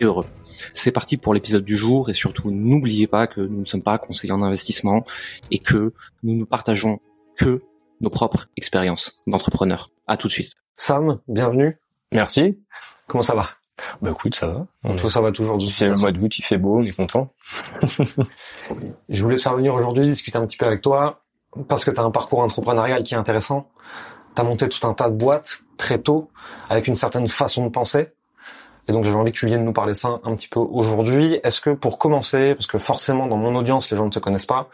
et heureux. C'est parti pour l'épisode du jour et surtout n'oubliez pas que nous ne sommes pas conseillers en investissement et que nous ne partageons que nos propres expériences d'entrepreneurs. À tout de suite. Sam, bienvenue. Merci. Comment ça va? Bah écoute, ça va. Toi, ça va toujours. C'est le mois d'août, il fait beau, on est content. Je voulais te faire venir aujourd'hui discuter un petit peu avec toi parce que tu as un parcours entrepreneurial qui est intéressant. Tu as monté tout un tas de boîtes très tôt avec une certaine façon de penser. Et donc j'avais envie que tu viennes nous parler ça un petit peu aujourd'hui. Est-ce que pour commencer, parce que forcément dans mon audience les gens ne te connaissent pas,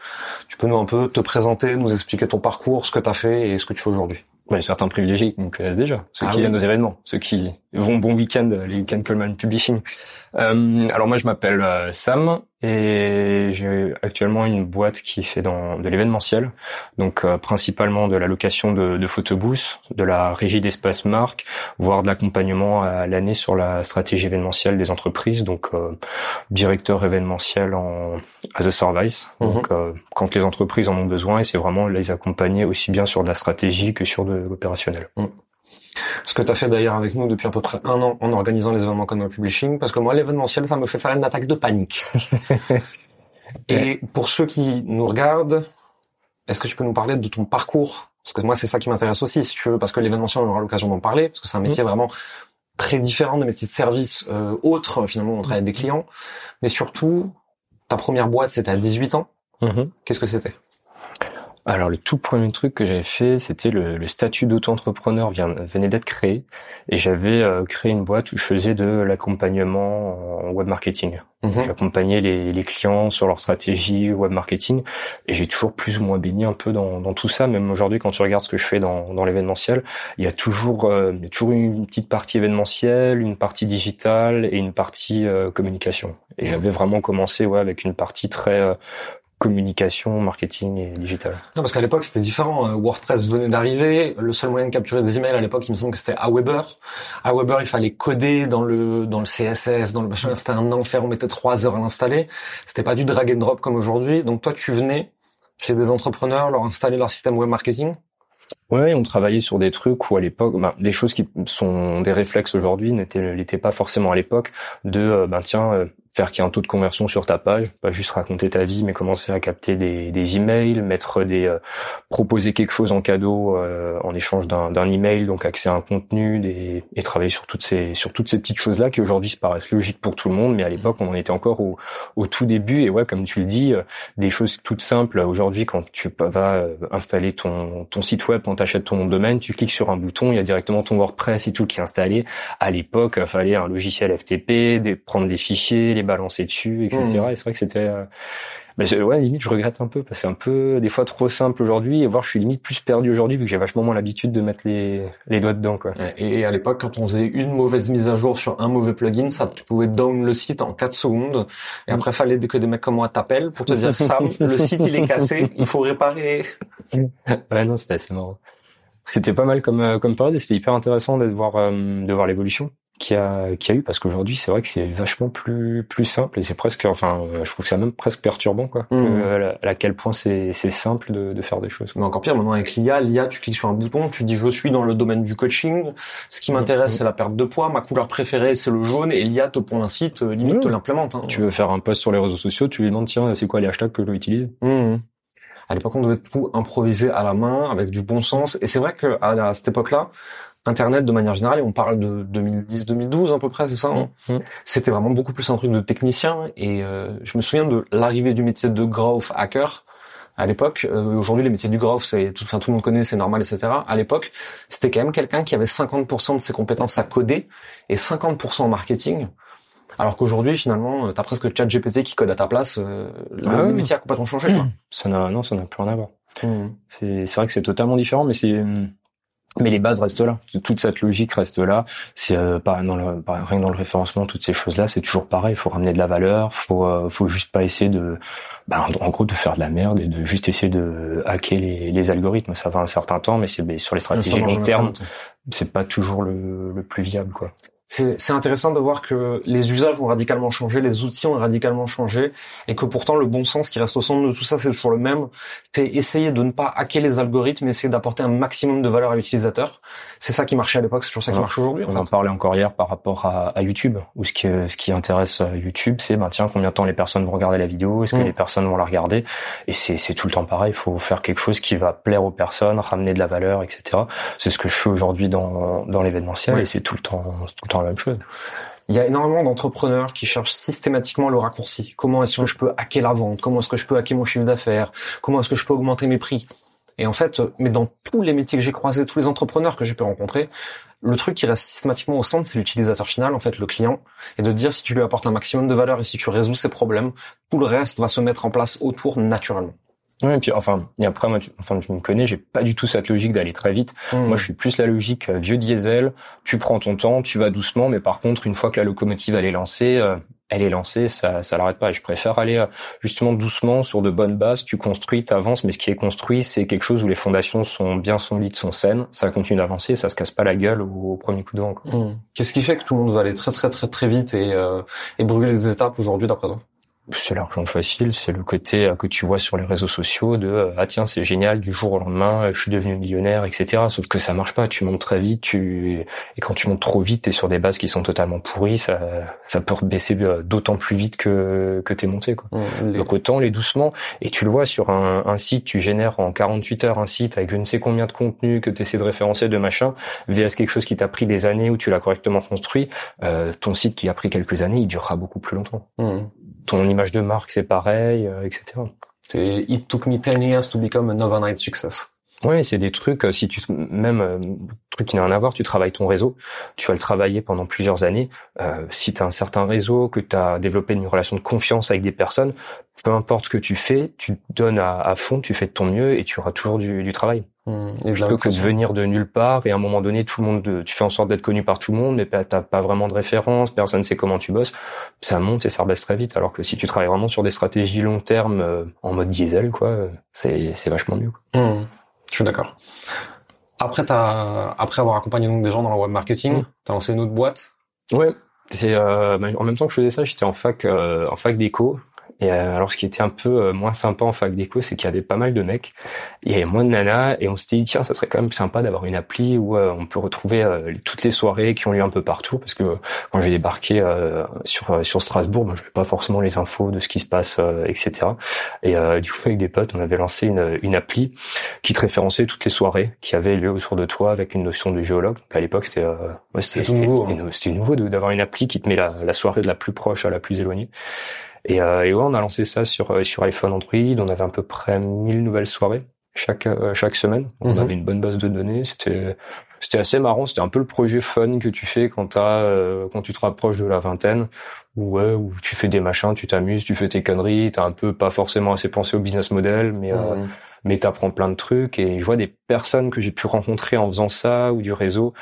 tu peux nous un peu te présenter, nous expliquer ton parcours, ce que tu as fait et ce que tu fais aujourd'hui? Ouais, certains privilégiés qui me connaissent déjà, ceux Ah qui oui. viennent aux événements, ceux qui vont bon week-end, les week-ends Coleman Publishing. Euh, alors moi je m'appelle euh, Sam et j'ai actuellement une boîte qui fait dans de l'événementiel, donc euh, principalement de la location de, de photobooths, de la régie d'espace marque, voire de l'accompagnement à l'année sur la stratégie événementielle des entreprises, donc euh, directeur événementiel en as a service, Mhm. donc euh, quand les entreprises en ont besoin et c'est vraiment les accompagner aussi bien sur de la stratégie que sur de l'opérationnel. Ce que tu as fait d'ailleurs avec nous depuis à peu près un an en organisant les événements comme le publishing, parce que moi l'événementiel ça me fait faire une attaque de panique. et pour ceux qui nous regardent, est-ce que tu peux nous parler de ton parcours? Parce que moi c'est ça qui m'intéresse aussi, si tu veux, parce que l'événementiel on aura l'occasion d'en parler, parce que c'est un métier vraiment très différent des métiers de service euh, autres, finalement on travaille avec des clients, mais surtout ta première boîte c'était à 18 ans. Qu'est-ce que c'était? Alors le tout premier truc que j'avais fait, c'était le, le statut d'auto-entrepreneur vient- venait d'être créé et j'avais euh, créé une boîte où je faisais de l'accompagnement en web marketing. Mhm. J'accompagnais les, les clients sur leur stratégie web marketing et j'ai toujours plus ou moins baigné un peu dans, dans tout ça. Même aujourd'hui, quand tu regardes ce que je fais dans, dans l'événementiel, il y a toujours, euh, il y a toujours une petite partie événementielle, une partie digitale et une partie euh, communication. Et j'avais vraiment commencé ouais avec une partie très euh, communication, marketing et digital. Non, parce qu'à l'époque, c'était différent. Euh, WordPress venait d'arriver. Le seul moyen de capturer des emails à l'époque, il me semble que c'était Aweber. Aweber, il fallait coder dans le, dans le CSS, dans le machin. C'était un enfer. On mettait trois heures à l'installer. C'était pas du drag and drop comme aujourd'hui. Donc toi, tu venais chez des entrepreneurs, leur installer leur système web marketing? Ouais, on travaillait sur des trucs où à l'époque, ben, des choses qui sont des réflexes aujourd'hui n'étaient n'étaient pas forcément à l'époque de, euh, ben tiens, euh, faire qu'il y ait un taux de conversion sur ta page, pas juste raconter ta vie, mais commencer à capter des, des emails, mettre des, euh, proposer quelque chose en cadeau euh, en échange d'un email, donc accès à un contenu, des, et travailler sur toutes ces sur toutes ces petites choses là qui aujourd'hui se paraissent logiques pour tout le monde, mais à l'époque on en était encore au, au tout début et ouais, comme tu le dis, euh, des choses toutes simples. Aujourd'hui, quand tu vas euh, installer ton, ton site web, quand tu achètes ton domaine, tu cliques sur un bouton, il y a directement ton WordPress et tout qui est installé. À l'époque, il fallait un logiciel FTP, des, prendre des fichiers, balancer dessus, etc. Mhm. Et c'est vrai que c'était... euh, mais ouais, limite, je regrette un peu parce que c'est un peu des fois trop simple aujourd'hui et voir je suis limite plus perdu aujourd'hui vu que j'ai vachement moins l'habitude de mettre les, les doigts dedans quoi. Et à l'époque, quand on faisait une mauvaise mise à jour sur un mauvais plugin, ça tu pouvais down le site en 4 secondes. Et après, fallait que des mecs comme moi t'appellent pour te dire, Sam, le site il est cassé, il faut réparer. Ouais, non, c'était assez marrant. C'était pas mal comme euh, comme période et c'était hyper intéressant de voir euh, de voir l'évolution qu'il y a qu'il y a eu parce qu'aujourd'hui c'est vrai que c'est vachement plus plus simple et c'est presque enfin euh, je trouve que c'est même presque perturbant quoi euh, à, à quel point c'est c'est simple de, de faire des choses. Mais encore pire, maintenant avec l'IA, l'IA, tu cliques sur un bouton, tu dis je suis dans le domaine du coaching. Ce qui m'intéresse, Mhm. c'est la perte de poids. Ma couleur préférée, c'est le jaune. Et l'IA te pond un site, euh, limite te l'implémente. Hein. Tu veux faire un post sur les réseaux sociaux, tu lui demandes tiens c'est quoi les hashtags que je dois utiliser? À l'époque, on devait tout improviser à la main, avec du bon sens. Et c'est vrai que à, à cette époque-là, Internet, de manière générale, et on parle de 2010-2012 à peu près, c'est ça hein? Mhm. C'était vraiment beaucoup plus un truc de technicien. Et euh, je me souviens de l'arrivée du métier de growth hacker. À l'époque, euh, aujourd'hui les métiers du growth, c'est tout, enfin tout le monde connaît, c'est normal, etc. À l'époque, c'était quand même quelqu'un qui avait 50% de ses compétences à coder et 50% en marketing. Alors qu'aujourd'hui, finalement, euh, t'as presque ChatGPT qui code à ta place. euh, le, Ah ouais. métier a complètement changé. Quoi. Ça n'a non ça n'a plus rien à voir. Mhm. C'est vrai que c'est totalement différent mais c'est mais les bases restent là. Toute cette logique reste là. C'est euh, pas dans le, rien que dans le référencement, toutes ces choses-là, c'est toujours pareil. Il faut ramener de la valeur. Faut, euh, faut juste pas essayer de, bah, en, gros, de faire de la merde et de juste essayer de hacker les, les algorithmes. Ça va un certain temps, mais c'est sur les stratégies long terme, c'est pas toujours le, le plus viable, quoi c'est intéressant de voir que les usages ont radicalement changé, les outils ont radicalement changé, et que pourtant le bon sens qui reste au centre de tout ça, c'est toujours le même. C'est essayer de ne pas hacker les algorithmes, essayer d'apporter un maximum de valeur à l'utilisateur. C'est ça qui marchait à l'époque, c'est toujours ça qui marche aujourd'hui. On en, parlait encore hier par rapport à, à YouTube, où ce qui, ce qui intéresse euh, YouTube, c'est ben tiens combien de temps les personnes vont regarder la vidéo, est-ce que mm. les personnes vont la regarder, et c'est tout le temps pareil. Il faut faire quelque chose qui va plaire aux personnes, ramener de la valeur, etc. C'est ce que je fais aujourd'hui dans dans l'événementiel, et c'est tout le temps tout le temps la même chose. Il y a énormément d'entrepreneurs qui cherchent systématiquement le raccourci. Comment est-ce que je peux hacker la vente? Comment est-ce que je peux hacker mon chiffre d'affaires? Comment est-ce que je peux augmenter mes prix? Et en fait, mais dans tous les métiers que j'ai croisés, tous les entrepreneurs que j'ai pu rencontrer, le truc qui reste systématiquement au centre, c'est l'utilisateur final, en fait, le client, et de dire si tu lui apportes un maximum de valeur et si tu résous ses problèmes, tout le reste va se mettre en place autour naturellement. Oui, et puis enfin, et après moi, tu, enfin tu me connais, j'ai pas du tout cette logique d'aller très vite. Mmh. Moi, je suis plus la logique euh, vieux diesel. Tu prends ton temps, tu vas doucement, mais par contre, une fois que la locomotive elle est lancée, euh, elle est lancée, ça, ça l'arrête pas. Et je préfère aller euh, justement doucement sur de bonnes bases. Tu construis, t'avances, mais ce qui est construit, c'est quelque chose où les fondations sont bien solides, sont saines. Ça continue d'avancer, ça se casse pas la gueule au, premier coup de vent. Mmh. Qu'est-ce qui fait que tout le monde va aller très très très très vite et, et brûler les étapes aujourd'hui d'après toi? C'est l'argent facile, c'est le côté euh, que tu vois sur les réseaux sociaux de euh, ah tiens c'est génial du jour au lendemain euh, je suis devenu millionnaire etc. Sauf que ça marche pas, tu montes très vite, tu et quand tu montes trop vite t'es sur des bases qui sont totalement pourries, ça ça peut baisser d'autant plus vite que que t'es monté quoi. Mmh, Donc autant les doucement et tu le vois sur un, un, site tu génères en 48 heures un site avec je ne sais combien de contenu que tu essaies de référencer de machin vs quelque chose qui t'a pris des années où tu l'as correctement construit, euh, ton site qui a pris quelques années il durera beaucoup plus longtemps. Mmh ton image de marque, c'est pareil, euh, etc. It took me 10 years to become an overnight success. Oui, c'est des trucs, euh, si tu, même, euh, truc qui n'a rien à voir, tu travailles ton réseau, tu vas le travailler pendant plusieurs années. Euh, si tu as un certain réseau, que tu as développé une relation de confiance avec des personnes, peu importe ce que tu fais, tu donnes à, fond, tu fais de ton mieux et tu auras toujours du, du travail. Mmh, Plutôt que de venir de nulle part et à un moment donné, tout le monde, tu fais en sorte d'être connu par tout le monde, mais t'as pas vraiment de référence, personne ne sait comment tu bosses, ça monte et ça rebaisse très vite. Alors que si tu travailles vraiment sur des stratégies long terme euh, en mode diesel, quoi, c'est c'est vachement mieux. Quoi. Mmh. Je suis d'accord. Après, as, après avoir accompagné donc des gens dans le web marketing, mmh. tu as lancé une autre boîte. Ouais. C'est euh, en même temps que je faisais ça, j'étais en fac euh, en fac d'éco et euh, alors, ce qui était un peu euh, moins sympa en fac d'éco, c'est qu'il y avait pas mal de mecs, il y avait moins de nanas, et on s'était dit tiens, ça serait quand même sympa d'avoir une appli où euh, on peut retrouver toutes les soirées qui ont lieu un peu partout, parce que quand j'ai débarqué sur sur Strasbourg, ben, je n'avais pas forcément les infos de ce qui se passe, etc. Et du coup, avec des potes, on avait lancé une, une appli qui te référençait toutes les soirées qui avaient lieu autour de toi avec une notion de géologue. Donc, à l'époque, c'était ouais, c'était nouveau, hein. c'était nouveau d'avoir une appli qui te met la, la soirée de la plus proche à la plus éloignée. Et, euh, et ouais, on a lancé ça sur euh, sur iPhone, Android. On avait à peu près 1000 nouvelles soirées chaque euh, chaque semaine. On mhm. avait une bonne base de données. C'était c'était assez marrant. C'était un peu le projet fun que tu fais quand t'as euh, quand tu te rapproches de la vingtaine, où ouais, où tu fais des machins, tu t'amuses, tu fais tes conneries. T'as un peu pas forcément assez pensé au business model, mais mmh. mais t'apprends plein de trucs. Et je vois des personnes que j'ai pu rencontrer en faisant ça ou du réseau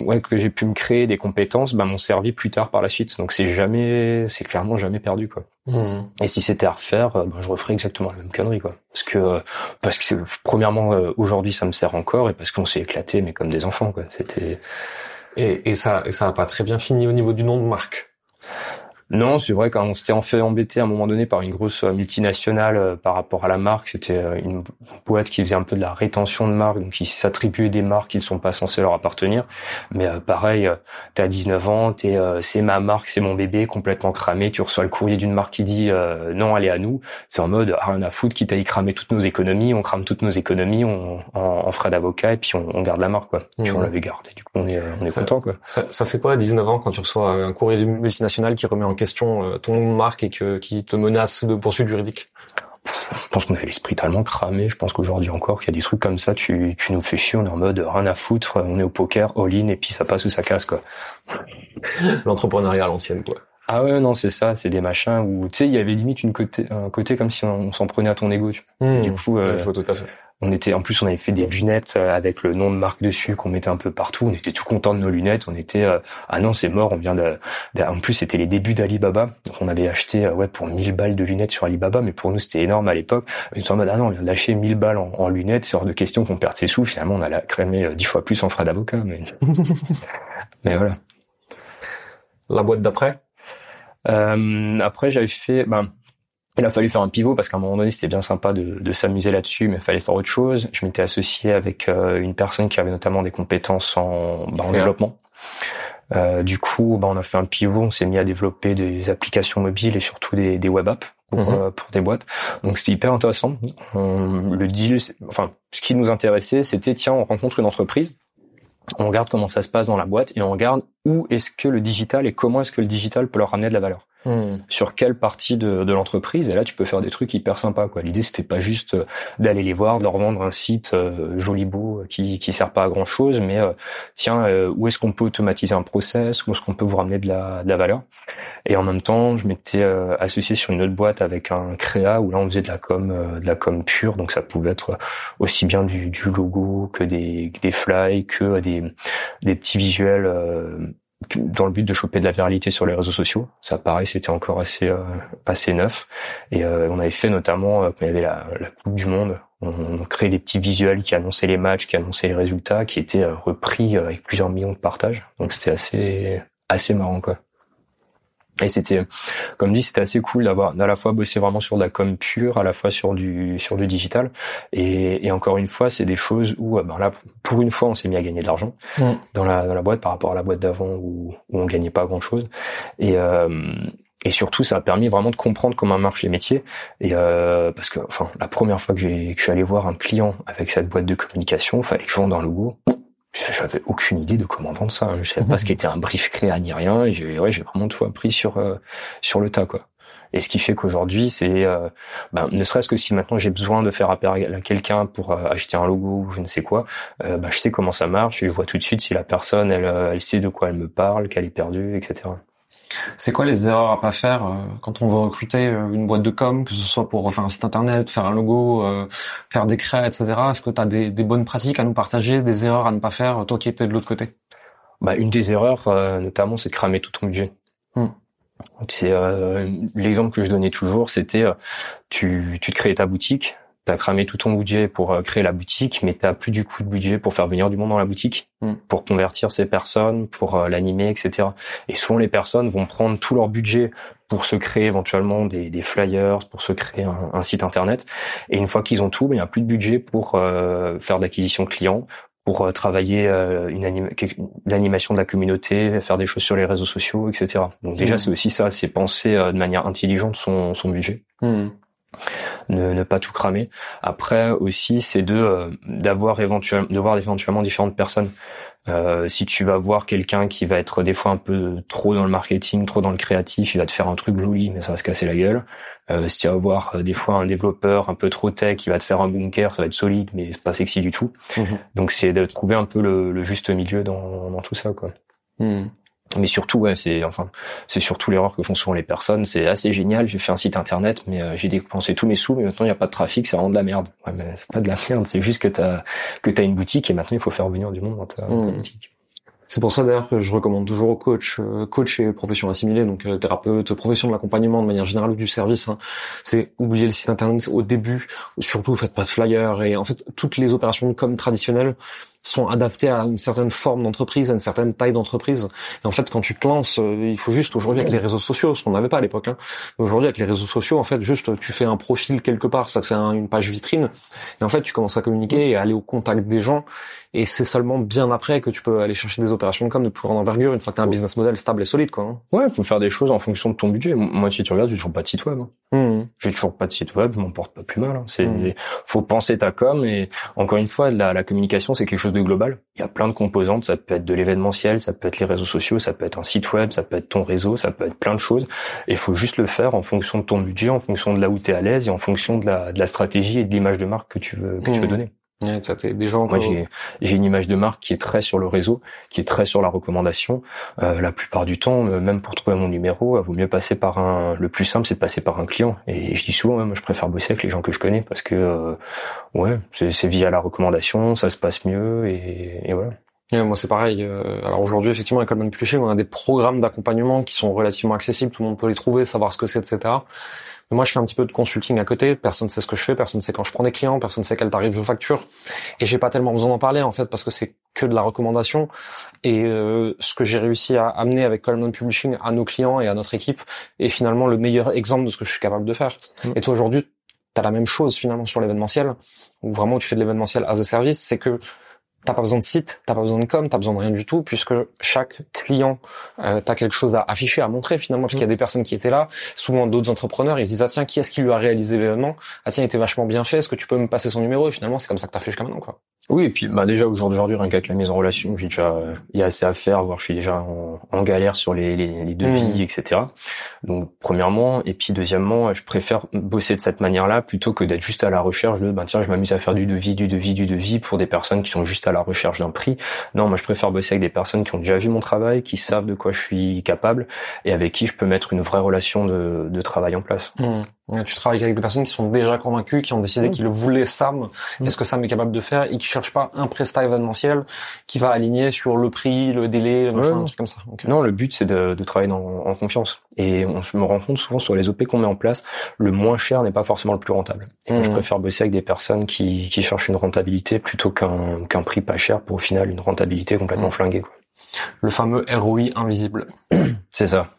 ouais, que j'ai pu me créer des compétences, bah, m'ont servi plus tard par la suite. Donc c'est jamais, c'est clairement jamais perdu, quoi. Mmh. Et si c'était à refaire, bah, je referais exactement la même connerie, quoi. Parce que, parce que premièrement, euh, aujourd'hui, ça me sert encore, et parce qu'on s'est éclaté, mais comme des enfants, quoi. C'était. Et, et ça, et ça a pas très bien fini au niveau du nom de marque. Non, c'est vrai qu'on s'était en fait embêté à un moment donné par une grosse euh, multinationale euh, par rapport à la marque. C'était euh, une boîte qui faisait un peu de la rétention de marque, donc qui s'attribuait des marques qui ne sont pas censées leur appartenir. Mais pareil, t'es à 19 ans, t'es c'est ma marque, c'est mon bébé, complètement cramé. Tu reçois le courrier d'une marque qui dit non, elle est à nous. C'est en mode rien à foutre, quitte à y cramer toutes nos économies, on crame toutes nos économies, on en, frais d'avocat et puis on, garde la marque quoi. Puis on mmh. l'avait gardé. Du coup, on est on est content quoi. Ça, ça fait quoi à 19 ans quand tu reçois un courrier d'une multinationale qui remet en question euh, ton marque et que, qui te menace de poursuites juridiques je pense qu'on avait l'esprit tellement cramé. Je pense qu'aujourd'hui encore, qu'il y a des trucs comme ça, tu, tu nous fais chier, on est en mode rien à foutre, on est au poker, all-in, et puis ça passe ou ça casse, quoi. L'entrepreneuriat à l'ancienne, quoi. Ah ouais, non, c'est ça, c'est des machins où, tu sais, il y avait limite une côté, un côté comme si on, s'en prenait à ton ego, tu mmh, du coup, euh, je vois tout à fait on était, en plus, on avait fait des lunettes euh, avec le nom de marque dessus qu'on mettait un peu partout. On était tout content de nos lunettes. On était, euh, ah non, c'est mort. On vient de, en plus, c'était les débuts d'Alibaba. On avait acheté, euh, ouais, pour 1000 balles de lunettes sur Alibaba, mais pour nous, c'était énorme à l'époque. Ils sont en mode, ah non, on vient d'acheter 1000 balles en, lunettes. C'est hors de question qu'on perde ses sous. Finalement, on a crémé dix fois plus en frais d'avocat, mais, mais voilà. La boîte d'après? après, j'avais fait, ben, il a fallu faire un pivot parce qu'à un moment donné c'était bien sympa de, de s'amuser là-dessus, mais il fallait faire autre chose. Je m'étais associé avec euh, une personne qui avait notamment des compétences en, bah, en développement. Euh, du coup, bah, on a fait un pivot, on s'est mis à développer des applications mobiles et surtout des, des web apps pour, mhm. euh, pour des boîtes. Donc c'était hyper intéressant. le deal, enfin, ce qui nous intéressait, c'était tiens, on rencontre une entreprise, on regarde comment ça se passe dans la boîte et on regarde où est-ce que le digital et comment est-ce que le digital peut leur ramener de la valeur. Hmm. sur quelle partie de, de l'entreprise et là tu peux faire des trucs hyper sympas quoi l'idée c'était pas juste euh, d'aller les voir de leur vendre un site euh, joli beau qui qui sert pas à grand chose mais euh, tiens où est-ce qu'on peut automatiser un process où est-ce qu'on peut vous ramener de la, de la valeur? Et en même temps je m'étais associé sur une autre boîte avec un créa où là on faisait de la com de la com pure donc ça pouvait être aussi bien du, du logo que des des fly que des des petits visuels dans le but de choper de la viralité sur les réseaux sociaux. Ça, pareil, c'était encore assez euh, assez neuf. Et euh, on avait fait notamment euh, quand il y avait la, la Coupe du Monde, on, on, créait des petits visuels qui annonçaient les matchs, qui annonçaient les résultats, qui étaient repris avec plusieurs millions de partages. Donc c'était assez assez marrant quoi. Et c'était, comme dit, c'était assez cool d'avoir à la fois bossé vraiment sur de la com pure, à la fois sur du sur du digital. Et, et encore une fois, c'est des choses où, euh, ben là, pour une fois, on s'est mis à gagner de l'argent mm. dans la dans la boîte par rapport à la boîte d'avant où, où on gagnait pas grand chose. Et euh, et surtout, ça a permis vraiment de comprendre comment marchent les métiers. Et euh, parce que, enfin, la première fois que, j'ai, que je suis allé voir un client avec cette boîte de communication, il fallait que je vende un logo j'avais aucune idée de comment vendre ça. Je savais pas ce qu'était un brief créa ni rien. Et j'ai, ouais, j'ai vraiment tout appris sur euh, sur le tas, quoi. Et ce qui fait qu'aujourd'hui, c'est, euh, ben, ne serait-ce que si maintenant j'ai besoin de faire appel à quelqu'un pour euh, acheter un logo ou je ne sais quoi, ben, je sais comment ça marche et je vois tout de suite si la personne, elle, elle sait de quoi elle me parle, qu'elle est perdue, etc. C'est quoi les erreurs à pas faire euh, quand on veut recruter euh, une boîte de com, que ce soit pour refaire un site internet, faire un logo, euh, faire des créas, etc. Est-ce que tu as des, bonnes pratiques à nous partager, des erreurs à ne pas faire, toi qui étais de l'autre côté? Bah, Une des erreurs, notamment, c'est de cramer tout ton budget. Hmm. C'est l'exemple que je donnais toujours, c'était tu, tu te crées ta boutique, t'as cramé tout ton budget pour euh, créer la boutique, mais t'as plus du coup de budget pour faire venir du monde dans la boutique, mm. pour convertir ces personnes, pour euh, l'animer, etc. Et souvent les personnes vont prendre tout leur budget pour se créer éventuellement des, des flyers, pour se créer un, site internet. Et une fois qu'ils ont tout, ben, il n'y a plus de budget pour euh, faire d'acquisition clients, pour travailler une l'animation de la communauté, faire des choses sur les réseaux sociaux, etc. Donc déjà mm. c'est aussi ça, c'est penser de manière intelligente son, son budget. Mm ne, ne, pas tout cramer. Après aussi, c'est de euh, d'avoir éventuellement de voir éventuellement différentes personnes. Euh, si tu vas voir quelqu'un qui va être des fois un peu trop dans le marketing, trop dans le créatif, il va te faire un truc joli, mais ça va se casser la gueule. Euh, si tu vas voir euh, des fois un développeur un peu trop tech, qui va te faire un bunker, ça va être solide, mais c'est pas sexy du tout. Mhm. Donc c'est de trouver un peu le, juste milieu dans, dans tout ça, quoi. Mhm mais surtout ouais c'est enfin c'est surtout l'erreur que font souvent les personnes c'est assez génial j'ai fait un site internet mais euh, j'ai dépensé tous mes sous mais maintenant il n'y a pas de trafic c'est vraiment de la merde ouais mais c'est pas de la merde c'est juste que t'as que t'as une boutique et maintenant il faut faire venir du monde dans ta, mmh. boutique c'est pour ça d'ailleurs que je recommande toujours aux coachs, euh, coach et profession assimilée, donc euh, thérapeute, profession de l'accompagnement de manière générale ou du service. Hein. c'est oublier le site internet au début, surtout faites pas de flyer et en fait toutes les opérations de com traditionnelles sont adaptés à une certaine forme d'entreprise, à une certaine taille d'entreprise. Et en fait, quand tu te lances, euh, il faut juste aujourd'hui avec les réseaux sociaux, ce qu'on n'avait pas à l'époque. Hein. Aujourd'hui avec les réseaux sociaux, en fait, juste tu fais un profil quelque part, ça te fait une page vitrine, et en fait tu commences à communiquer et à aller au contact des gens. Et c'est seulement bien après que tu peux aller chercher des opérations de com de plus grande envergure une fois que tu as un business model stable et solide, quoi. Hein. Ouais, faut faire des choses en fonction de ton budget. Moi, si tu regardes, j'ai toujours pas de site web. Hein. Mmh. J'ai toujours pas de site web, m'en porte pas plus mal. Hein. C'est, mmh. faut penser ta com et encore une fois, la, la communication, c'est quelque chose de global. Il y a plein de composantes. Ça peut être de l'événementiel, ça peut être les réseaux sociaux, ça peut être un site web, ça peut être ton réseau, ça peut être plein de choses. Et il faut juste le faire en fonction de ton budget, en fonction de là où tu es à l'aise et en fonction de la, de la stratégie et de l'image de marque que tu veux, que tu veux mmh. donner. Ouais, ça t'es des gens. Moi, j'ai j'ai une image de marque qui est très sur le réseau, qui est très sur la recommandation. Euh, la plupart du temps, euh, même pour trouver mon numéro, il vaut mieux passer par un. Le plus simple, c'est de passer par un client. Et je dis souvent, même, je préfère bosser avec les gens que je connais parce que euh, ouais, c'est via la recommandation, ça se passe mieux et, et voilà. Ouais, moi c'est pareil. Euh, alors aujourd'hui effectivement avec Coleman Publishing on a des programmes d'accompagnement qui sont relativement accessibles, tout le monde peut les trouver, savoir ce que c'est, etc. Moi, je fais un petit peu de consulting à côté. Personne ne sait ce que je fais. Personne ne sait quand je prends des clients. Personne ne sait quel tarif je facture. Et j'ai pas tellement besoin d'en parler en fait parce que c'est que de la recommandation. Et euh, ce que j'ai réussi à amener avec Coleman Publishing à nos clients et à notre équipe est finalement le meilleur exemple de ce que je suis capable de faire. Mm. Et toi aujourd'hui, tu as la même chose finalement sur l'événementiel, où vraiment tu fais de l'événementiel as a service, c'est que T'as pas besoin de site, t'as pas besoin de com, t'as besoin de rien du tout, puisque chaque client, euh, t'as quelque chose à afficher, à montrer finalement, parce qu'il y a des personnes qui étaient là, souvent d'autres entrepreneurs, ils se disent ah tiens qui est-ce qui lui a réalisé l'événement, ah tiens il était vachement bien fait, est-ce que tu peux me passer son numéro? Et finalement c'est comme ça que t'as fait jusqu'à maintenant quoi. Oui, et puis bah déjà au jour d'aujourd'hui, rien qu'avec la mise en relation, j'ai déjà il y a assez à faire, voir je suis déjà en, galère sur les, les, les devis, mmh. etc. Donc premièrement, et puis deuxièmement, je préfère bosser de cette manière-là plutôt que d'être juste à la recherche de ben tiens je m'amuse à faire du devis, du devis, du devis pour des personnes qui sont juste à la recherche d'un prix. Non, moi je préfère bosser avec des personnes qui ont déjà vu mon travail, qui savent de quoi je suis capable et avec qui je peux mettre une vraie relation de, de travail en place. Mmh. Tu travailles avec des personnes qui sont déjà convaincues, qui ont décidé qu'ils le voulaient Sam, mmh. qu'est-ce que Sam est capable de faire, et qui cherchent pas un prestat événementiel qui va aligner sur le prix, le délai, le machin, un truc comme ça? Non, le but c'est de, de, travailler dans, en confiance. Et on, je me rends compte souvent sur les OP qu'on met en place, le moins cher n'est pas forcément le plus rentable. Et moi, je mmh. préfère bosser avec des personnes qui, qui cherchent une rentabilité plutôt qu'un qu'un prix pas cher pour au final une rentabilité complètement mmh. flinguée. Quoi. Le fameux ROI invisible. c'est ça.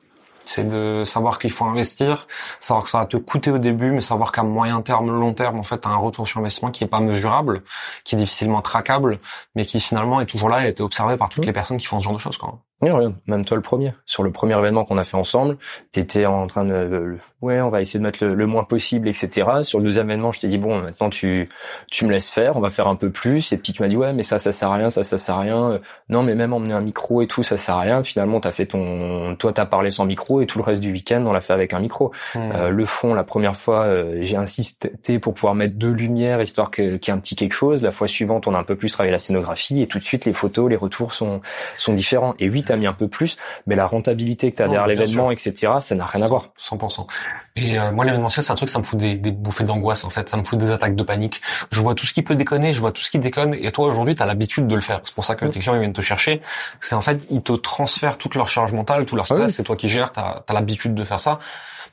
C'est de savoir qu'il faut investir, savoir que ça va te coûter au début, mais savoir qu'à moyen terme, long terme, en fait, tu as un retour sur investissement qui est pas mesurable, qui est difficilement traquable, mais qui finalement est toujours là et a été observé par toutes mmh. les personnes qui font ce genre de choses. Quoi. Oui, rien. Même toi, le premier. Sur le premier événement qu'on a fait ensemble, t'étais en train de, euh, ouais, on va essayer de mettre le, moins possible, etc. Sur le deuxième événement, je t'ai dit bon, maintenant tu, tu me laisses faire, on va faire un peu plus. Et puis tu m'as dit ouais, mais ça, ça sert à rien, ça, ça sert à rien. Non, mais même emmener un micro et tout, ça sert à rien. Finalement, t'as fait ton, toi, t'as parlé sans micro et tout le reste du week-end, on l'a fait avec un micro. Hmm. Euh, le fond, la première fois, euh, j'ai insisté pour pouvoir mettre deux lumières histoire qu'il qu y ait un petit quelque chose. La fois suivante, on a un peu plus travaillé la scénographie et tout de suite les photos, les retours sont sont différents. Et as mis un peu plus, mais la rentabilité que tu as oh, derrière l'événement, etc., ça n'a rien à voir. 100%. Et euh, moi, l'événementiel, c'est un truc, ça me fout des, des bouffées d'angoisse, en fait. Ça me fout des attaques de panique. Je vois tout ce qui peut déconner, je vois tout ce qui déconne, et toi, aujourd'hui, tu as l'habitude de le faire. C'est pour ça que mmh. tes clients, ils viennent te chercher. C'est en fait, ils te transfèrent toute leur charge mentale, tout leur ah stress, c'est toi qui gères, tu as, l'habitude de faire ça.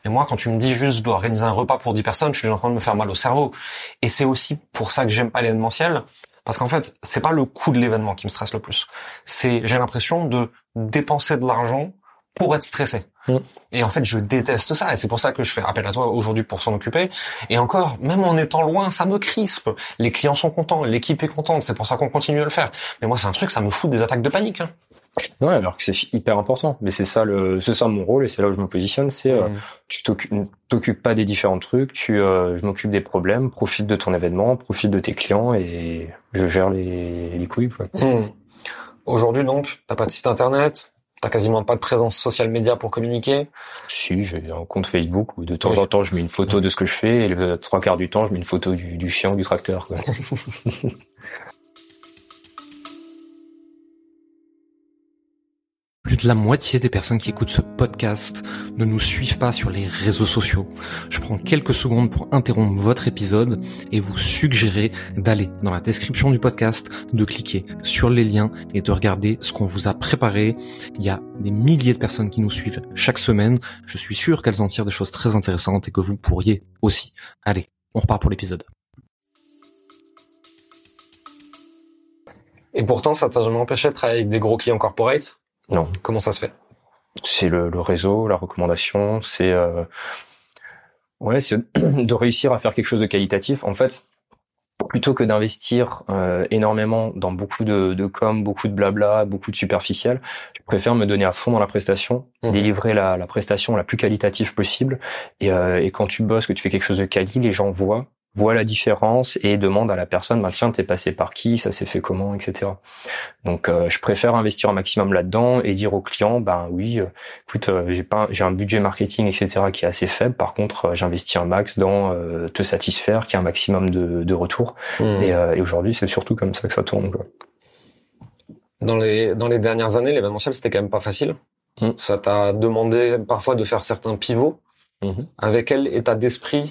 Mais moi, quand tu me dis juste, je dois organiser un repas pour 10 personnes, je suis en train de me faire mal au cerveau. Et c'est aussi pour ça que j'aime pas l'événementiel, parce qu'en fait, c'est pas le coût de l'événement qui me stresse le plus. C'est, j'ai l'impression de dépenser de l'argent pour être stressé. Mm. Et en fait, je déteste ça. Et c'est pour ça que je fais appel à toi aujourd'hui pour s'en occuper. Et encore, même en étant loin, ça me crispe. Les clients sont contents, l'équipe est contente. C'est pour ça qu'on continue à le faire. Mais moi, c'est un truc, ça me fout des attaques de panique. Hein. Ouais, alors que c'est hyper important. Mais c'est ça le, c'est ça mon rôle et c'est là où je me positionne. C'est, euh, mm. tu t'occupes pas des différents trucs. Tu, euh, je m'occupe des problèmes. Profite de ton événement, profite de tes clients et je gère les, les couilles. Quoi. Mm. Aujourd'hui, donc, t'as pas de site internet, T'as quasiment pas de présence social média pour communiquer Si, j'ai un compte Facebook où de temps en temps je mets une photo de ce que je fais et le trois quarts du temps je mets une photo du, du chien ou du tracteur. Quoi. la moitié des personnes qui écoutent ce podcast ne nous suivent pas sur les réseaux sociaux. Je prends quelques secondes pour interrompre votre épisode et vous suggérer d'aller dans la description du podcast, de cliquer sur les liens et de regarder ce qu'on vous a préparé. Il y a des milliers de personnes qui nous suivent chaque semaine. Je suis sûr qu'elles en tirent des choses très intéressantes et que vous pourriez aussi. Allez, on repart pour l'épisode. Et pourtant, ça t'a jamais empêché de travailler avec des gros clients corporate non. Comment ça se fait? C'est le, réseau, la recommandation, c'est euh, ouais, c'est de réussir à faire quelque chose de qualitatif. En fait, plutôt que d'investir euh, énormément dans beaucoup de, de com, beaucoup de blabla, beaucoup de superficiel, je préfère me donner à fond dans la prestation, mmh. délivrer la, prestation la plus qualitative possible. Et, euh, et quand tu bosses, que tu fais quelque chose de quali, les gens voient voit la différence et demande à la personne, bah tiens, t'es passé par qui, ça s'est fait comment, etc. Donc, euh, je préfère investir un maximum là-dedans et dire au client, ben oui, euh, écoute, euh, j'ai pas, j'ai un budget marketing, etc. qui est assez faible. Par contre, j'investis un max dans te satisfaire, qui a un maximum de, de retour. Mmh. Et, et aujourd'hui, c'est surtout comme ça que ça tourne. Quoi. Dans les dans les dernières années, l'événementiel c'était quand même pas facile. Mmh. Ça t'a demandé parfois de faire certains pivots. Mmh. Avec quel état d'esprit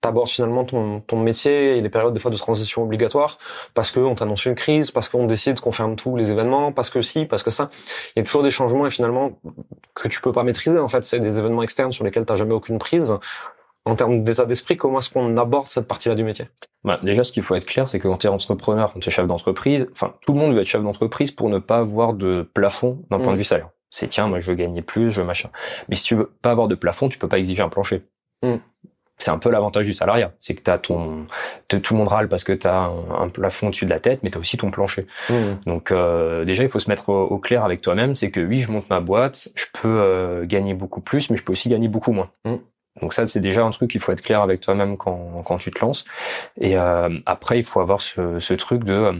t'abordes finalement ton, ton métier et les périodes des fois de transition obligatoires parce qu'on t'annonce une crise, parce qu'on décide qu'on ferme tous les événements, parce que si, parce que ça. Il y a toujours des changements et finalement que tu peux pas maîtriser. En fait, c'est des événements externes sur lesquels t'as jamais aucune prise. En termes d'état d'esprit, comment est-ce qu'on aborde cette partie-là du métier? Bah, Déjà, ce qu'il faut être clair, c'est que quand tu es entrepreneur, quand tu es chef d'entreprise, enfin, tout le monde veut être chef d'entreprise pour ne pas avoir de plafond d'un point de mmh. vue salaire. C'est tiens, moi je veux gagner plus, je veux machin. Mais si tu veux pas avoir de plafond, tu peux pas exiger un plancher. Mmh c'est un peu l'avantage du salariat, c'est que t'as ton, tout le monde râle parce que t'as un, un plafond au-dessus de la tête, mais t'as aussi ton plancher. Mmh. Donc euh, déjà, il faut se mettre au, clair avec toi-même, c'est que oui, je monte ma boîte, je peux euh, gagner beaucoup plus, mais je peux aussi gagner beaucoup moins. Mmh. Donc ça, c'est déjà un truc qu'il faut être clair avec toi-même quand, quand tu te lances. Et euh, après, il faut avoir ce, ce truc de... Euh,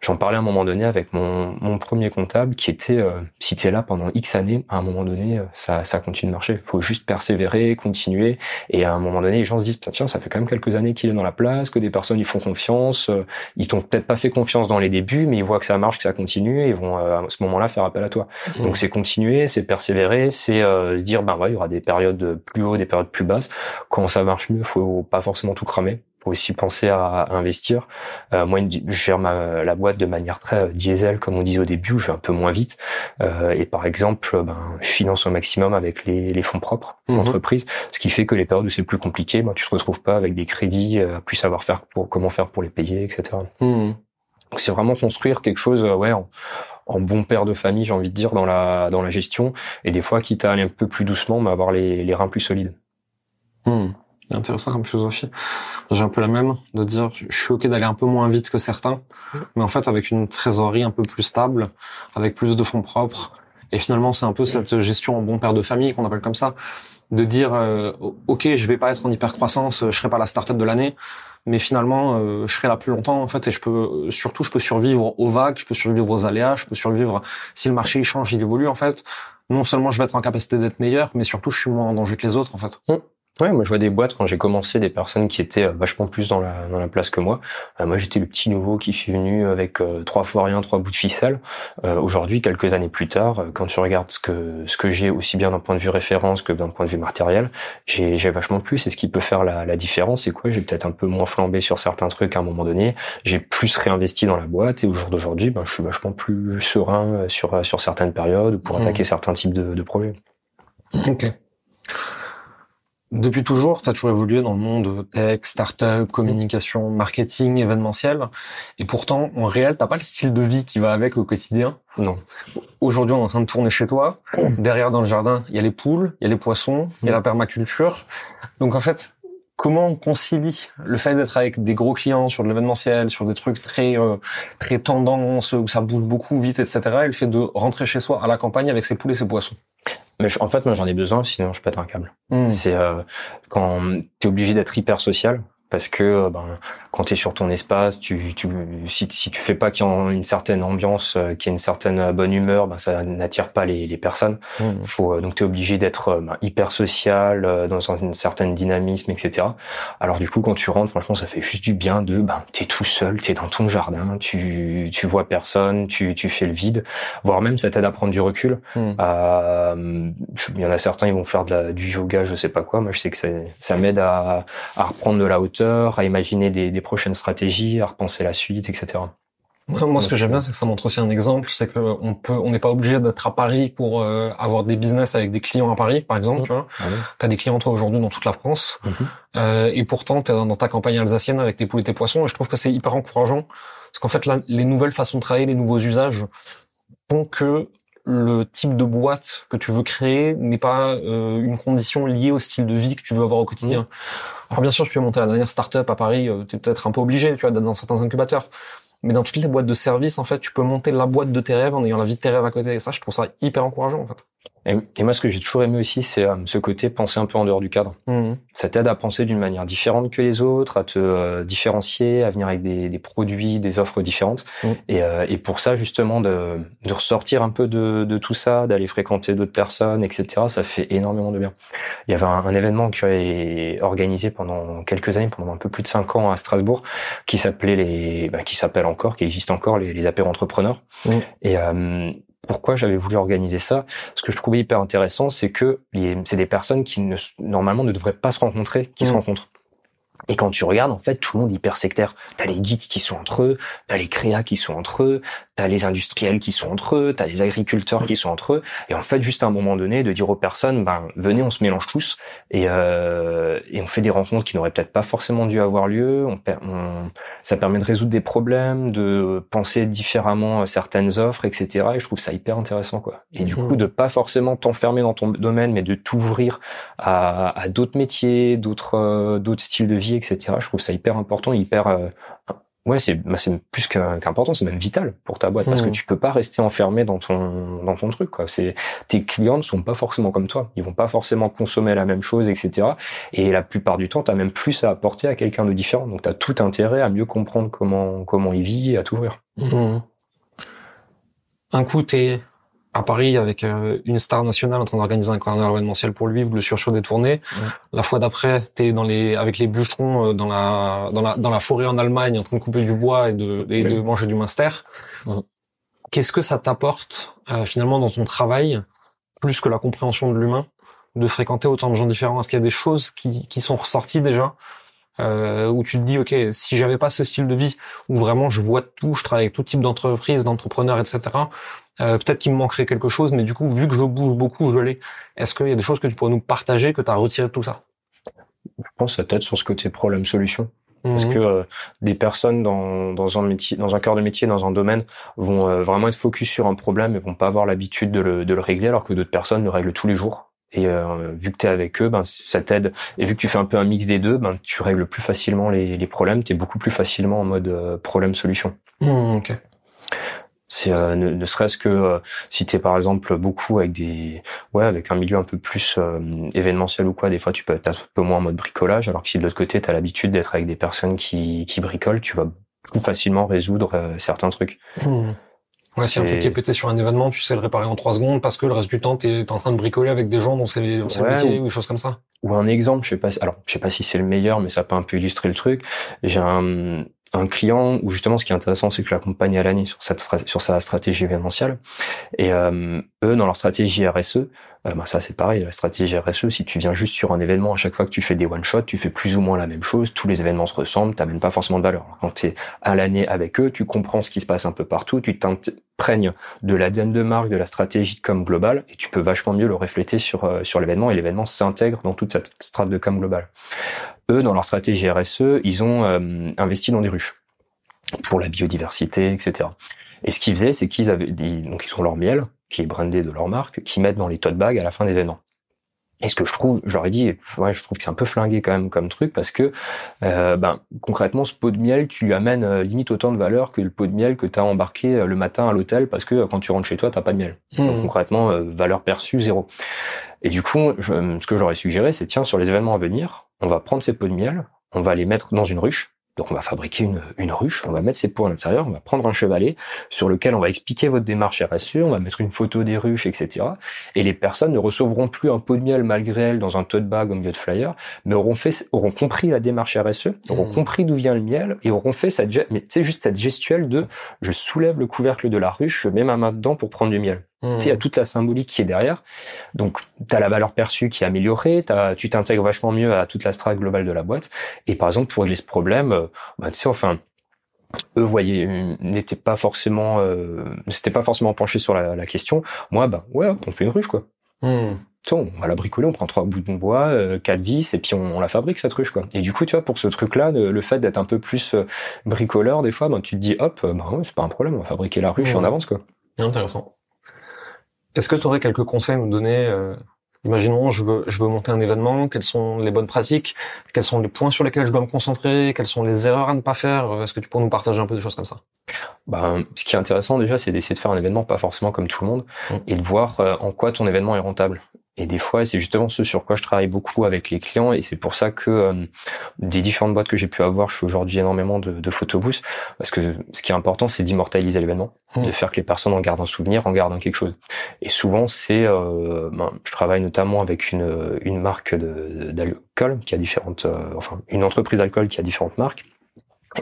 j'en parlais à un moment donné avec mon, mon premier comptable qui était, euh, si tu es là pendant X années, à un moment donné, euh, ça, ça continue de marcher. Il faut juste persévérer, continuer. Et à un moment donné, les gens se disent, tiens, ça fait quand même quelques années qu'il est dans la place, que des personnes ils font confiance. Ils t'ont peut-être pas fait confiance dans les débuts, mais ils voient que ça marche, que ça continue, et ils vont à ce moment-là faire appel à toi. Mmh. Donc c'est continuer, c'est persévérer, c'est se dire, ben ouais, il y aura des périodes plus hautes, des périodes plus basse. Quand ça marche mieux, faut pas forcément tout cramer faut aussi penser à, investir. Euh, moi, je gère ma, la boîte de manière très euh, diesel, comme on disait au début, je vais un peu moins vite. Euh, et par exemple, ben, je finance au maximum avec les, les fonds propres mmh. d'entreprise, ce qui fait que les périodes où c'est plus compliqué, ben, tu te retrouves pas avec des crédits, euh, plus savoir faire pour comment faire pour les payer, etc. Mmh. Donc c'est vraiment construire quelque chose, ouais, en, en bon père de famille, j'ai envie de dire, dans la dans la gestion. Et des fois, quitte à aller un peu plus doucement, mais avoir les, les reins plus solides. Hmm. Intéressant comme philosophie. J'ai un peu la même, de dire, je suis ok d'aller un peu moins vite que certains, mais en fait avec une trésorerie un peu plus stable, avec plus de fonds propres. Et finalement, c'est un peu cette gestion en bon père de famille qu'on appelle comme ça, de dire, euh, ok, je vais pas être en hyper croissance, je serai pas la start-up de l'année, mais finalement, euh, je serai là plus longtemps en fait, et je peux surtout, je peux survivre aux vagues, je peux survivre aux aléas, je peux survivre si le marché il change, il évolue en fait. Non seulement je vais être en capacité d'être meilleur, mais surtout je suis moins en danger que les autres en fait. Mmh. Ouais, moi je vois des boîtes quand j'ai commencé, des personnes qui étaient euh, vachement plus dans la dans la place que moi. Euh, moi j'étais le petit nouveau qui suis venu avec euh, trois fois rien, trois bouts de ficelle. Aujourd'hui, quelques années plus tard, quand tu regardes ce que ce que j'ai aussi bien d'un point de vue référence que d'un point de vue matériel, j'ai j'ai vachement plus. Et ce qui peut faire la, la différence, c'est quoi? J'ai peut-être un peu moins flambé sur certains trucs à un moment donné. J'ai plus réinvesti dans la boîte et au jour d'aujourd'hui, ben je suis vachement plus serein sur sur certaines périodes pour mmh. attaquer certains types de, de projets. Ok. Depuis toujours, tu as toujours évolué dans le monde tech, startup, communication, marketing, événementiel. Et pourtant, en réel, t'as pas le style de vie qui va avec au quotidien. Non. Aujourd'hui, on est en train de tourner chez toi. Derrière, dans le jardin, il y a les poules, il y a les poissons, il y a la permaculture. Donc, en fait, comment on concilie le fait d'être avec des gros clients sur de l'événementiel, sur des trucs très euh, très tendance où ça bouge beaucoup vite, etc. Et le fait de rentrer chez soi à la campagne avec ses poules et ses poissons? Mais en fait, moi, j'en ai besoin, sinon je pète un câble. Hmm. C'est euh, quand tu es obligé d'être hyper social, parce que euh, ben, quand tu es sur ton espace, tu, tu, si, si tu fais pas qu'il y ait une certaine ambiance, euh, qu'il y ait une certaine euh, bonne humeur, ben, ça n'attire pas les, les personnes. Mmh. Faut, donc tu es obligé d'être ben, hyper social, dans une certaine dynamisme, etc. Alors du coup, quand tu rentres, franchement, ça fait juste du bien de, ben, es tout seul, tu es dans ton jardin, tu, tu vois personne, tu, tu fais le vide, voire même ça t'aide à prendre du recul. Mmh. Il y en a certains, ils vont faire de la, du yoga, je sais pas quoi. Moi, je sais que ça, ça m'aide à, à reprendre de la hauteur à imaginer des, prochaines stratégies, à repenser la suite, etc. Moi, ce que j'aime bien, c'est que ça montre aussi un exemple, c'est qu'on peut, on n'est pas obligé d'être à Paris pour euh, avoir des business avec des clients à Paris, par exemple. Mmh. Tu vois, ah as des clients toi aujourd'hui dans toute la France, mmh. euh, et pourtant tu es dans ta campagne alsacienne avec tes poules et tes poissons. Et je trouve que c'est hyper encourageant, parce qu'en fait, là, les nouvelles façons de travailler, les nouveaux usages font que le type de boîte que tu veux créer n'est pas euh, une condition liée au style de vie que tu veux avoir au quotidien. Mmh. Alors bien sûr, tu veux monter la dernière startup à Paris, euh, tu es peut-être un peu obligé, tu vois, dans certains incubateurs. Mais dans toutes les boîtes de service, en fait, tu peux monter la boîte de tes rêves en ayant la vie de tes rêves à côté. Et ça, je trouve ça hyper encourageant, en fait. Et, et moi, ce que j'ai toujours aimé aussi, c'est euh, ce côté penser un peu en dehors du cadre. Mhm. Ça t'aide à penser d'une manière différente que les autres, à te euh, différencier, à venir avec des, des, produits, des offres différentes. Mm. Et, euh, et pour ça, justement, de, de ressortir un peu de, de tout ça, d'aller fréquenter d'autres personnes, etc., ça fait énormément de bien. Il y avait un, un événement que j'ai organisé pendant quelques années, pendant un peu plus de cinq ans à Strasbourg, qui s'appelait les, bah, qui s'appelle encore, qui existe encore, les, les apéros entrepreneurs. Mm. Et pourquoi j'avais voulu organiser ça Ce que je trouvais hyper intéressant, c'est que c'est des personnes qui ne, normalement ne devraient pas se rencontrer, qui se Mm. rencontrent. Et quand tu regardes, en fait, tout le monde est hyper sectaire. T'as les geeks qui sont entre eux, t'as les créas qui sont entre eux, t'as les industriels qui sont entre eux, t'as les agriculteurs qui sont entre eux. Et en fait, juste à un moment donné, de dire aux personnes, ben, venez, on se mélange tous et, euh, et on fait des rencontres qui n'auraient peut-être pas forcément dû avoir lieu. Ça permet de résoudre des problèmes, de penser différemment certaines offres, etc. Et je trouve ça hyper intéressant, quoi. Et du coup, de pas forcément t'enfermer dans ton domaine, mais de t'ouvrir à, à d'autres métiers, d'autres euh, d'autres styles de vie, etc. Je trouve ça hyper important, hyper euh, ouais, c'est bah, c'est plus qu'important, c'est même vital pour ta boîte parce que Mhm. tu peux pas rester enfermé dans ton dans ton truc quoi. C'est tes clients ne sont pas forcément comme toi, ils vont pas forcément consommer la même chose, etc. Et la plupart du temps, tu as même plus à apporter à quelqu'un de différent. Donc tu as tout intérêt à mieux comprendre comment comment il vit et à t'ouvrir. Mhm. Un coup, t'es à Paris avec euh, une star nationale en train d'organiser un carnaval événementiel pour lui, le surchaud des tournées. La fois d'après, t'es dans les avec les bûcherons euh, dans la dans la dans la forêt en Allemagne en train de couper du bois et de et de manger du minster. Qu'est-ce que ça t'apporte euh, finalement dans ton travail plus que la compréhension de l'humain de fréquenter autant de gens différents? Est-ce qu'il y a des choses qui qui sont ressorties déjà euh, où tu te dis ok si j'avais pas ce style de vie où vraiment je vois tout, je travaille avec tout type d'entreprises, d'entrepreneurs, etc. Euh, peut-être qu'il me manquerait quelque chose, mais du coup, vu que je bouge beaucoup, je l'ai. Est-ce qu'il y a des choses que tu pourrais nous partager, que tu as retiré de tout ça? Je pense t'aide sur ce côté problème-solution. Parce Mhm. que euh, des personnes dans, dans un métier, dans un cœur de métier, dans un domaine, vont euh, vraiment être focus sur un problème et vont pas avoir l'habitude de le, de le régler, alors que d'autres personnes le règlent tous les jours. Et euh, vu que tu es avec eux, ben ça t'aide. Et vu que tu fais un peu un mix des deux, ben tu règles plus facilement les, les problèmes. Tu es beaucoup plus facilement en mode euh, problème-solution. Mhm, ok. C'est euh, ne, ne serait-ce que euh, si tu es par exemple beaucoup avec des ouais avec un milieu un peu plus euh, événementiel ou quoi, des fois tu peux être un peu moins en mode bricolage, alors que si de l'autre côté tu as l'habitude d'être avec des personnes qui qui bricolent, tu vas plus facilement résoudre euh, certains trucs. Mhm. Ouais, si un truc est pété sur un événement, tu sais le réparer en trois secondes parce que le reste du temps, tu es en train de bricoler avec des gens dont c'est dont c'est le Ouais, métier ou- ou des choses comme ça. Ou un exemple, je sais pas, si- alors je sais pas si c'est le meilleur, mais ça peut un peu illustrer le truc. J'ai un, un client où justement ce qui est intéressant, c'est que je l'accompagne à l'année sur, cette sur sa stratégie événementielle. Et euh, eux, dans leur stratégie RSE, ben ça c'est pareil, la stratégie RSE, si tu viens juste sur un événement, à chaque fois que tu fais des one-shots, tu fais plus ou moins la même chose, tous les événements se ressemblent, t'amènes pas forcément de valeur. Quand tu es à l'année avec eux, tu comprends ce qui se passe un peu partout, tu t'imprègnes de l'ADN de marque, de la stratégie de com globale, et tu peux vachement mieux le refléter sur, euh, sur l'événement, et l'événement s'intègre dans toute cette strate de com globale. Eux, dans leur stratégie RSE, ils ont euh, investi dans des ruches pour la biodiversité, etc. Et ce qu'ils faisaient, c'est qu'ils avaient, ils- donc ils ont leur miel, qui est brandé de leur marque, qu'ils mettent dans les tote bags à la fin d'événements. Et ce que je trouve, j'aurais dit, ouais, je trouve que c'est un peu flingué quand même comme truc parce que, euh, ben, concrètement, ce pot de miel, tu lui amènes euh, limite autant de valeur que le pot de miel que tu as embarqué euh, le matin à l'hôtel parce que quand tu rentres chez toi, t'as pas de miel. Donc, Mhm. concrètement, valeur perçue zéro. Et du coup, je- ce que j'aurais suggéré, c'est tiens, sur les événements à venir, on va prendre ces pots de miel, on va les mettre dans une ruche. Donc on va fabriquer une, une ruche, on va mettre ces pots à l'intérieur, on va prendre un chevalet sur lequel on va expliquer votre démarche RSE, on va mettre une photo des ruches, etc. Et les personnes ne recevront plus un pot de miel malgré elles dans un tote bag au milieu de flyer, mais auront fait, auront compris la démarche RSE, auront Mhm. compris d'où vient le miel et auront fait cette, mais c'est juste cette gestuelle de je soulève le couvercle de la ruche, je mets ma main dedans pour prendre du miel. Mhm. Tu sais, il y a toute la symbolique qui est derrière. Donc, tu as la valeur perçue qui est améliorée, t'as- tu t'intègres vachement mieux à toute la strate globale de la boîte. Et par exemple, pour régler ce problème, euh, bah, tu sais, enfin, eux voyaient, euh, n'étaient pas forcément, euh, ne s'étaient pas forcément penchés sur la, la question. Moi, bah, ouais, on fait une ruche, quoi. Mhm. Tu on va la bricoler, on prend trois bouts de bois, euh, quatre vis, et puis on, on la fabrique, cette ruche, quoi. Et du coup, tu vois, pour ce truc-là, le, le fait d'être un peu plus euh, bricoleur, des fois, bah, tu te dis, hop, ouais, c'est pas un problème, on va fabriquer la ruche et on Ouais. avance, quoi. Intéressant. Est-ce que tu aurais quelques conseils à nous donner euh, Imaginons, je veux, je veux monter un événement. Quelles sont les bonnes pratiques Quels sont les points sur lesquels je dois me concentrer Quelles sont les erreurs à ne pas faire Est-ce que tu peux nous partager un peu des choses comme ça? Ben, ce qui est intéressant déjà, c'est d'essayer de faire un événement pas forcément comme tout le monde Mm. et de voir euh, en quoi ton événement est rentable. Et des fois, c'est justement ce sur quoi je travaille beaucoup avec les clients, et c'est pour ça que euh, des différentes boîtes que j'ai pu avoir, je fais aujourd'hui énormément de, de photobooths, parce que ce qui est important, c'est d'immortaliser l'événement, Mm. de faire que les personnes en gardent un souvenir, en gardent quelque chose. Et souvent, c'est, euh, ben, je travaille notamment avec une, une marque d'alcool qui a différentes, euh, enfin, une entreprise d'alcool qui a différentes marques.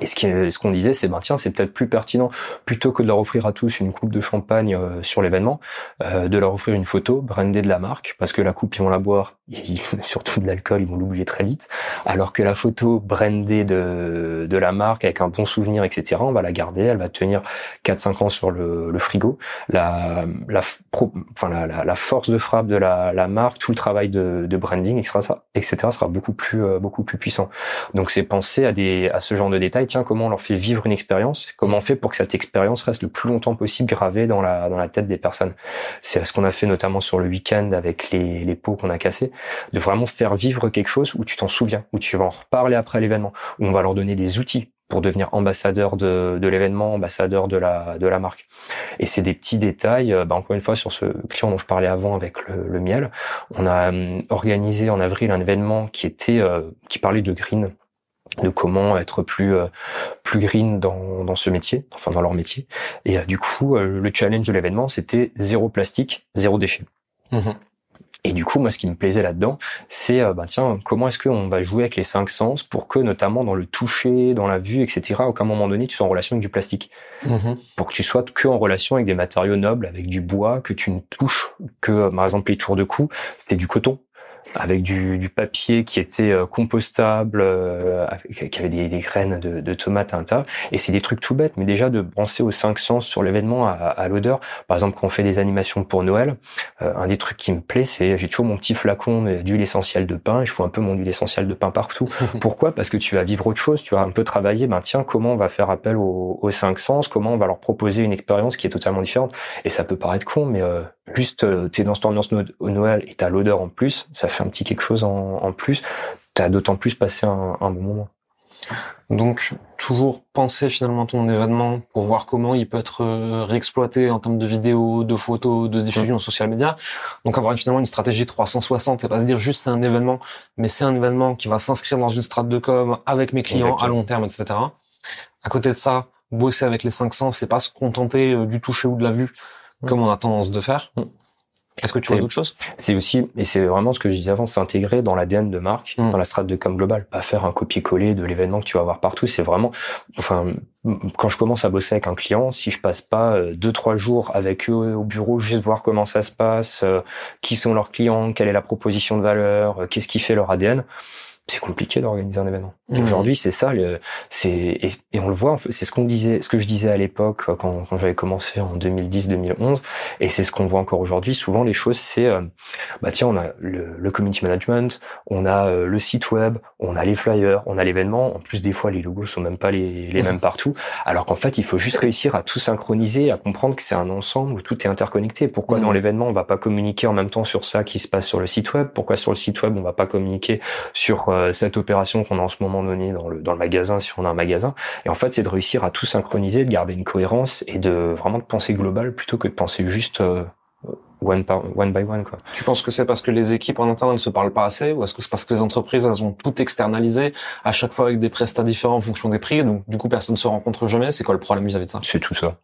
Et ce qu'on disait, c'est ben tiens, c'est peut-être plus pertinent plutôt que de leur offrir à tous une coupe de champagne euh, sur l'événement, euh, de leur offrir une photo brandée de la marque, parce que la coupe ils vont la boire, et surtout de l'alcool, ils vont l'oublier très vite, alors que la photo brandée de de la marque avec un bon souvenir, etc. On va la garder, elle va tenir 4-5 ans sur le, le frigo. La la, pro- enfin la, la force de frappe de la, la marque, tout le travail de, de branding, etc. etc. sera beaucoup plus euh, beaucoup plus puissant. Donc c'est penser à des à ce genre de détails. Tiens, comment on leur fait vivre une expérience Comment on fait pour que cette expérience reste le plus longtemps possible gravée dans la dans la tête des personnes C'est ce qu'on a fait notamment sur le week-end avec les les pots qu'on a cassés, de vraiment faire vivre quelque chose où tu t'en souviens, où tu vas en reparler après l'événement, où on va leur donner des outils pour devenir ambassadeur de, de l'événement, ambassadeur de la de la marque. Et c'est des petits détails. euh, bah, encore une fois, sur ce client dont je parlais avant avec le, le miel, on a hum, organisé en avril un événement qui était euh, qui parlait de green de comment être plus euh, plus green dans, dans ce métier, enfin dans leur métier. Et euh, du coup, euh, le challenge de l'événement, c'était zéro plastique, zéro déchet. Mhm. Et du coup, moi, ce qui me plaisait là-dedans, c'est, bah, tiens, comment est-ce qu'on va jouer avec les cinq sens pour que, notamment dans le toucher, dans la vue, etc., à aucun moment donné, tu sois en relation avec du plastique. Mhm. Pour que tu sois que en relation avec des matériaux nobles, avec du bois, que tu ne touches que, par exemple, les tours de cou, c'était du coton avec du, du papier qui était euh, compostable, euh, qui avait des, des graines de, de tomates à l'intérieur. Et c'est des trucs tout bêtes, mais déjà de penser aux cinq sens sur l'événement, à, à l'odeur. Par exemple, quand on fait des animations pour Noël, euh, un des trucs qui me plaît, c'est j'ai toujours mon petit flacon d'huile essentielle de pain. Et je fous un peu mon huile essentielle de pain partout. Pourquoi? Parce que tu vas vivre autre chose. Tu vas un peu travailler. Ben tiens, comment on va faire appel aux, aux cinq sens? Comment on va leur proposer une expérience qui est totalement différente? Et ça peut paraître con, mais euh, juste euh, t'es dans cette ambiance Noël et t'as l'odeur en plus, ça fait un petit quelque chose en, en plus. T'as d'autant plus passé un, un bon moment. Donc, toujours penser finalement ton événement pour voir comment il peut être euh, réexploité en termes de vidéos, de photos, de diffusion social média. Donc, avoir finalement une stratégie 360 et pas se dire juste c'est un événement, mais c'est un événement qui va s'inscrire dans une strate de com avec mes clients Exactement. à long terme, etc. À côté de ça, bosser avec les 500, c'est pas se contenter euh, du toucher ou de la vue, comme on a tendance de faire. Mm. Est-ce que tu vois d'autres choses? C'est aussi, et c'est vraiment ce que je disais avant, s'intégrer dans l'ADN de marque, Mm. dans la strate de com globale. Pas faire un copier-coller de l'événement que tu vas voir partout. C'est vraiment, enfin, quand je commence à bosser avec un client, si je passe pas euh, deux, trois jours avec eux au bureau, juste voir comment ça se passe, euh, qui sont leurs clients, quelle est la proposition de valeur, euh, qu'est-ce qui fait leur ADN, c'est compliqué d'organiser un événement. Mhm. Aujourd'hui, c'est ça, le- c'est et, et on le voit. C'est ce qu'on disait, ce que je disais à l'époque euh, quand, quand j'avais commencé en 2010-2011, et c'est ce qu'on voit encore aujourd'hui. Souvent, les choses, c'est euh, bah tiens, on a le, le community management, on a euh, le site web, on a les flyers, on a l'événement. En plus, des fois, les logos sont même pas les, les mêmes partout. Alors qu'en fait, il faut juste réussir à tout synchroniser, à comprendre que c'est un ensemble où tout est interconnecté. Pourquoi Mhm. dans l'événement, on va pas communiquer en même temps sur ça qui se passe sur le site web? Pourquoi sur le site web, on va pas communiquer sur euh, cette opération qu'on a en ce moment donné dans le, dans le magasin, si on a un magasin Et en fait, c'est de réussir à tout synchroniser, de garder une cohérence et de vraiment de penser global plutôt que de penser juste euh, one, par, one by one. Quoi. Tu penses que c'est parce que les équipes en interne ne se parlent pas assez ou est-ce que c'est parce que les entreprises elles ont tout externalisé à chaque fois avec des prestats différents en fonction des prix donc du coup personne ne se rencontre jamais? C'est quoi le problème vis-à-vis de ça? C'est tout ça.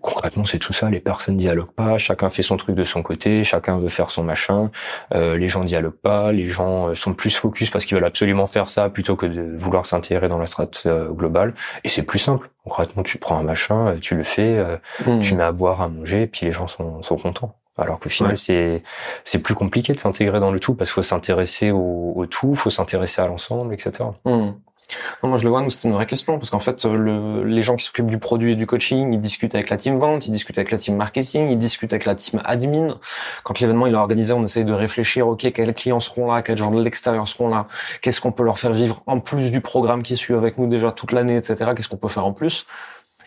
Concrètement, c'est tout ça. Les personnes dialoguent pas. Chacun fait son truc de son côté. Chacun veut faire son machin. Euh, les gens dialoguent pas. Les gens euh, sont plus focus parce qu'ils veulent absolument faire ça plutôt que de vouloir s'intégrer dans la strate euh, globale. Et c'est plus simple. Concrètement, tu prends un machin, euh, tu le fais, euh, Hmm. tu mets à boire, à manger, et puis les gens sont, sont contents. Alors qu'au final, Ouais. c'est c'est plus compliqué de s'intégrer dans le tout parce qu'il faut s'intéresser au, au tout, faut s'intéresser à l'ensemble, etc. Non, moi je le vois, nous c'était une vraie question parce qu'en fait le, les gens qui s'occupent du produit et du coaching, ils discutent avec la team vente, ils discutent avec la team marketing, ils discutent avec la team admin. Quand l'événement il est organisé, on essaye de réfléchir, ok, quels clients seront là, quels gens de l'extérieur seront là, qu'est-ce qu'on peut leur faire vivre en plus du programme qui suit avec nous déjà toute l'année, etc. Qu'est-ce qu'on peut faire en plus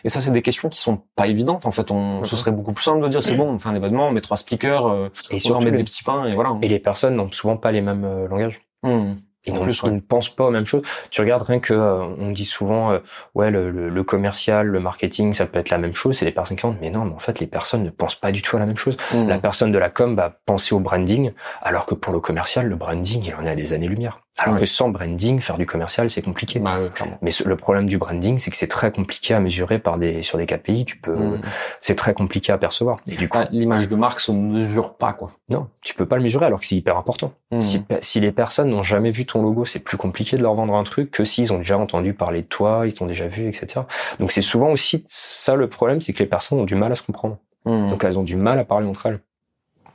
Et ça, c'est des questions qui sont pas évidentes. En fait, on, ce serait beaucoup plus simple de dire c'est bon, on fait un événement, on met trois speakers, euh, Et on met des petits pains et voilà. et les personnes n'ont souvent pas les mêmes euh, langages. Hmm. Ils, En plus, ils ne pensent pas aux mêmes choses. Tu regardes rien que, euh, on dit souvent, euh, ouais, le, le, le commercial, le marketing, ça peut être la même chose. C'est les personnes qui vendent. Mais non, mais en fait, les personnes ne pensent pas du tout à la même chose. Hmm. La personne de la com va penser au branding, alors que pour le commercial, le branding, il en est à des années-lumière. Alors que sans branding, faire du commercial, c'est compliqué. Bah. Mais ce- le problème du branding, c'est que c'est très compliqué à mesurer par des sur des KPI. Tu peux, Hmm. c'est très compliqué à percevoir. Et du coup, Bah, L'image de marque se mesure pas, quoi. non, tu peux pas le mesurer alors que c'est hyper important. Hmm. Si, si les personnes n'ont jamais vu ton logo, c'est plus compliqué de leur vendre un truc que s'ils ont déjà entendu parler de toi, ils t'ont déjà vu, etc. Donc c'est souvent aussi ça le problème, c'est que les personnes ont du mal à se comprendre. Hmm. Donc elles ont du mal à parler entre elles.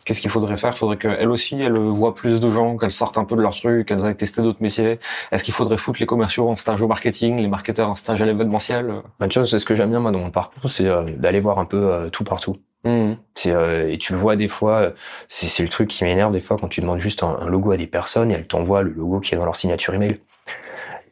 Qu'est-ce qu'il faudrait faire? Il faudrait qu'elles aussi, elles voient plus de gens, qu'elles sortent un peu de leur truc, qu'elles aillent tester d'autres métiers. Est-ce qu'il faudrait foutre les commerciaux en stage au marketing, les marketeurs en stage à l'événementiel? Bah, tu vois, c'est ce que j'aime bien moi dans mon parcours, c'est euh, d'aller voir un peu euh, tout partout. C'est euh, et tu le vois des fois, euh, c'est c'est le truc qui m'énerve des fois quand tu demandes juste un, un logo à des personnes et elles t'envoient le logo qui est dans leur signature email.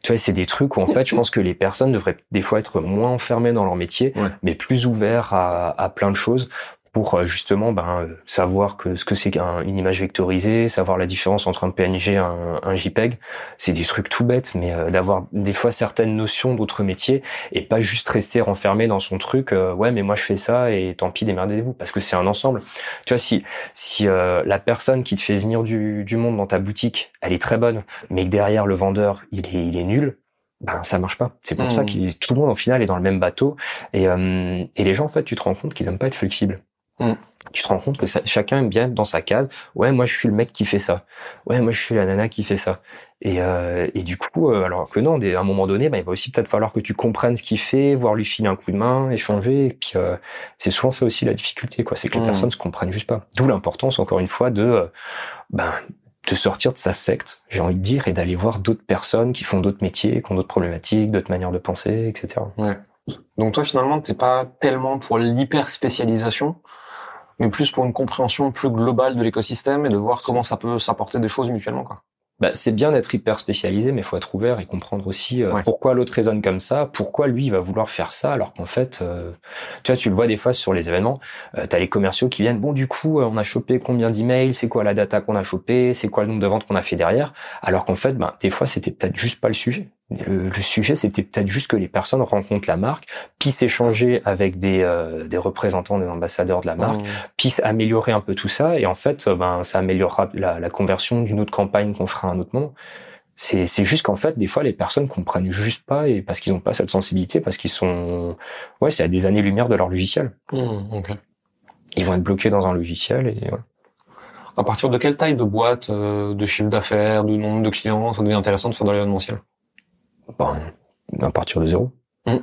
Tu vois, c'est des trucs où en fait, je pense que les personnes devraient des fois être moins enfermées dans leur métier, Ouais. mais plus ouverts à, à plein de choses pour euh, justement ben, euh, savoir que ce que c'est qu'un- une image vectorisée, savoir la différence entre un PNG et un, un JPEG. C'est des trucs tout bêtes, mais euh, d'avoir des fois certaines notions d'autres métiers et pas juste rester renfermé dans son truc. euh, ouais, mais moi je fais ça et tant pis, démerdez-vous, parce que c'est un ensemble. Tu vois, si si euh, la personne qui te fait venir du, du monde dans ta boutique, elle est très bonne, mais que derrière le vendeur, il est il est nul. Ben ça marche pas. C'est pour ça que tout le monde au final est dans le même bateau et euh, et les gens en fait tu te rends compte qu'ils n'aiment pas être flexibles. Hmm. Tu te rends compte que ça- chacun aime bien être dans sa case. Ouais, moi je suis le mec qui fait ça. Ouais, moi je suis la nana qui fait ça. Et, euh, et du coup, euh, alors que non, à un moment donné, ben, il va aussi peut-être falloir que tu comprennes ce qu'il fait, voir lui filer un coup de main, échanger. Et puis euh, c'est souvent ça aussi la difficulté, quoi. C'est que les Hmm. personnes se comprennent juste pas. D'où l'importance, encore une fois, de euh, ben de sortir de sa secte, j'ai envie de dire, et d'aller voir d'autres personnes qui font d'autres métiers, qui ont d'autres problématiques, d'autres manières de penser, etc. Donc toi, finalement, t'es pas tellement pour l'hyper spécialisation, mais plus pour une compréhension plus globale de l'écosystème et de voir comment ça peut s'apporter des choses mutuellement, quoi. Bah, c'est bien d'être hyper spécialisé, mais il faut être ouvert et comprendre aussi euh, Ouais. pourquoi l'autre raisonne comme ça, pourquoi lui il va vouloir faire ça, alors qu'en fait, euh, tu vois, tu le vois des fois sur les événements, euh, t'as les commerciaux qui viennent, bon du coup, euh, on a chopé combien d'emails, c'est quoi la data qu'on a chopé, c'est quoi le nombre de ventes qu'on a fait derrière, alors qu'en fait, ben, des fois, c'était peut-être juste pas le sujet. Le, le sujet, c'était peut-être juste que les personnes rencontrent la marque, puissent échanger avec des, euh, des représentants, des ambassadeurs de la marque, Hmm. puisse améliorer un peu tout ça et en fait euh, ben ça améliorera la, la conversion d'une autre campagne qu'on fera à un autre moment c'est c'est juste qu'en fait des fois les personnes comprennent juste pas et parce qu'ils ont pas cette sensibilité parce qu'ils sont ouais c'est à des années lumière de leur logiciel Hmm, ok. ils vont être bloqués dans un logiciel et voilà. À partir de quelle taille de boîte, euh, de chiffre d'affaires, de nombre de clients, ça devient intéressant de faire de l'événementiel? Ben, à partir de zéro Mm.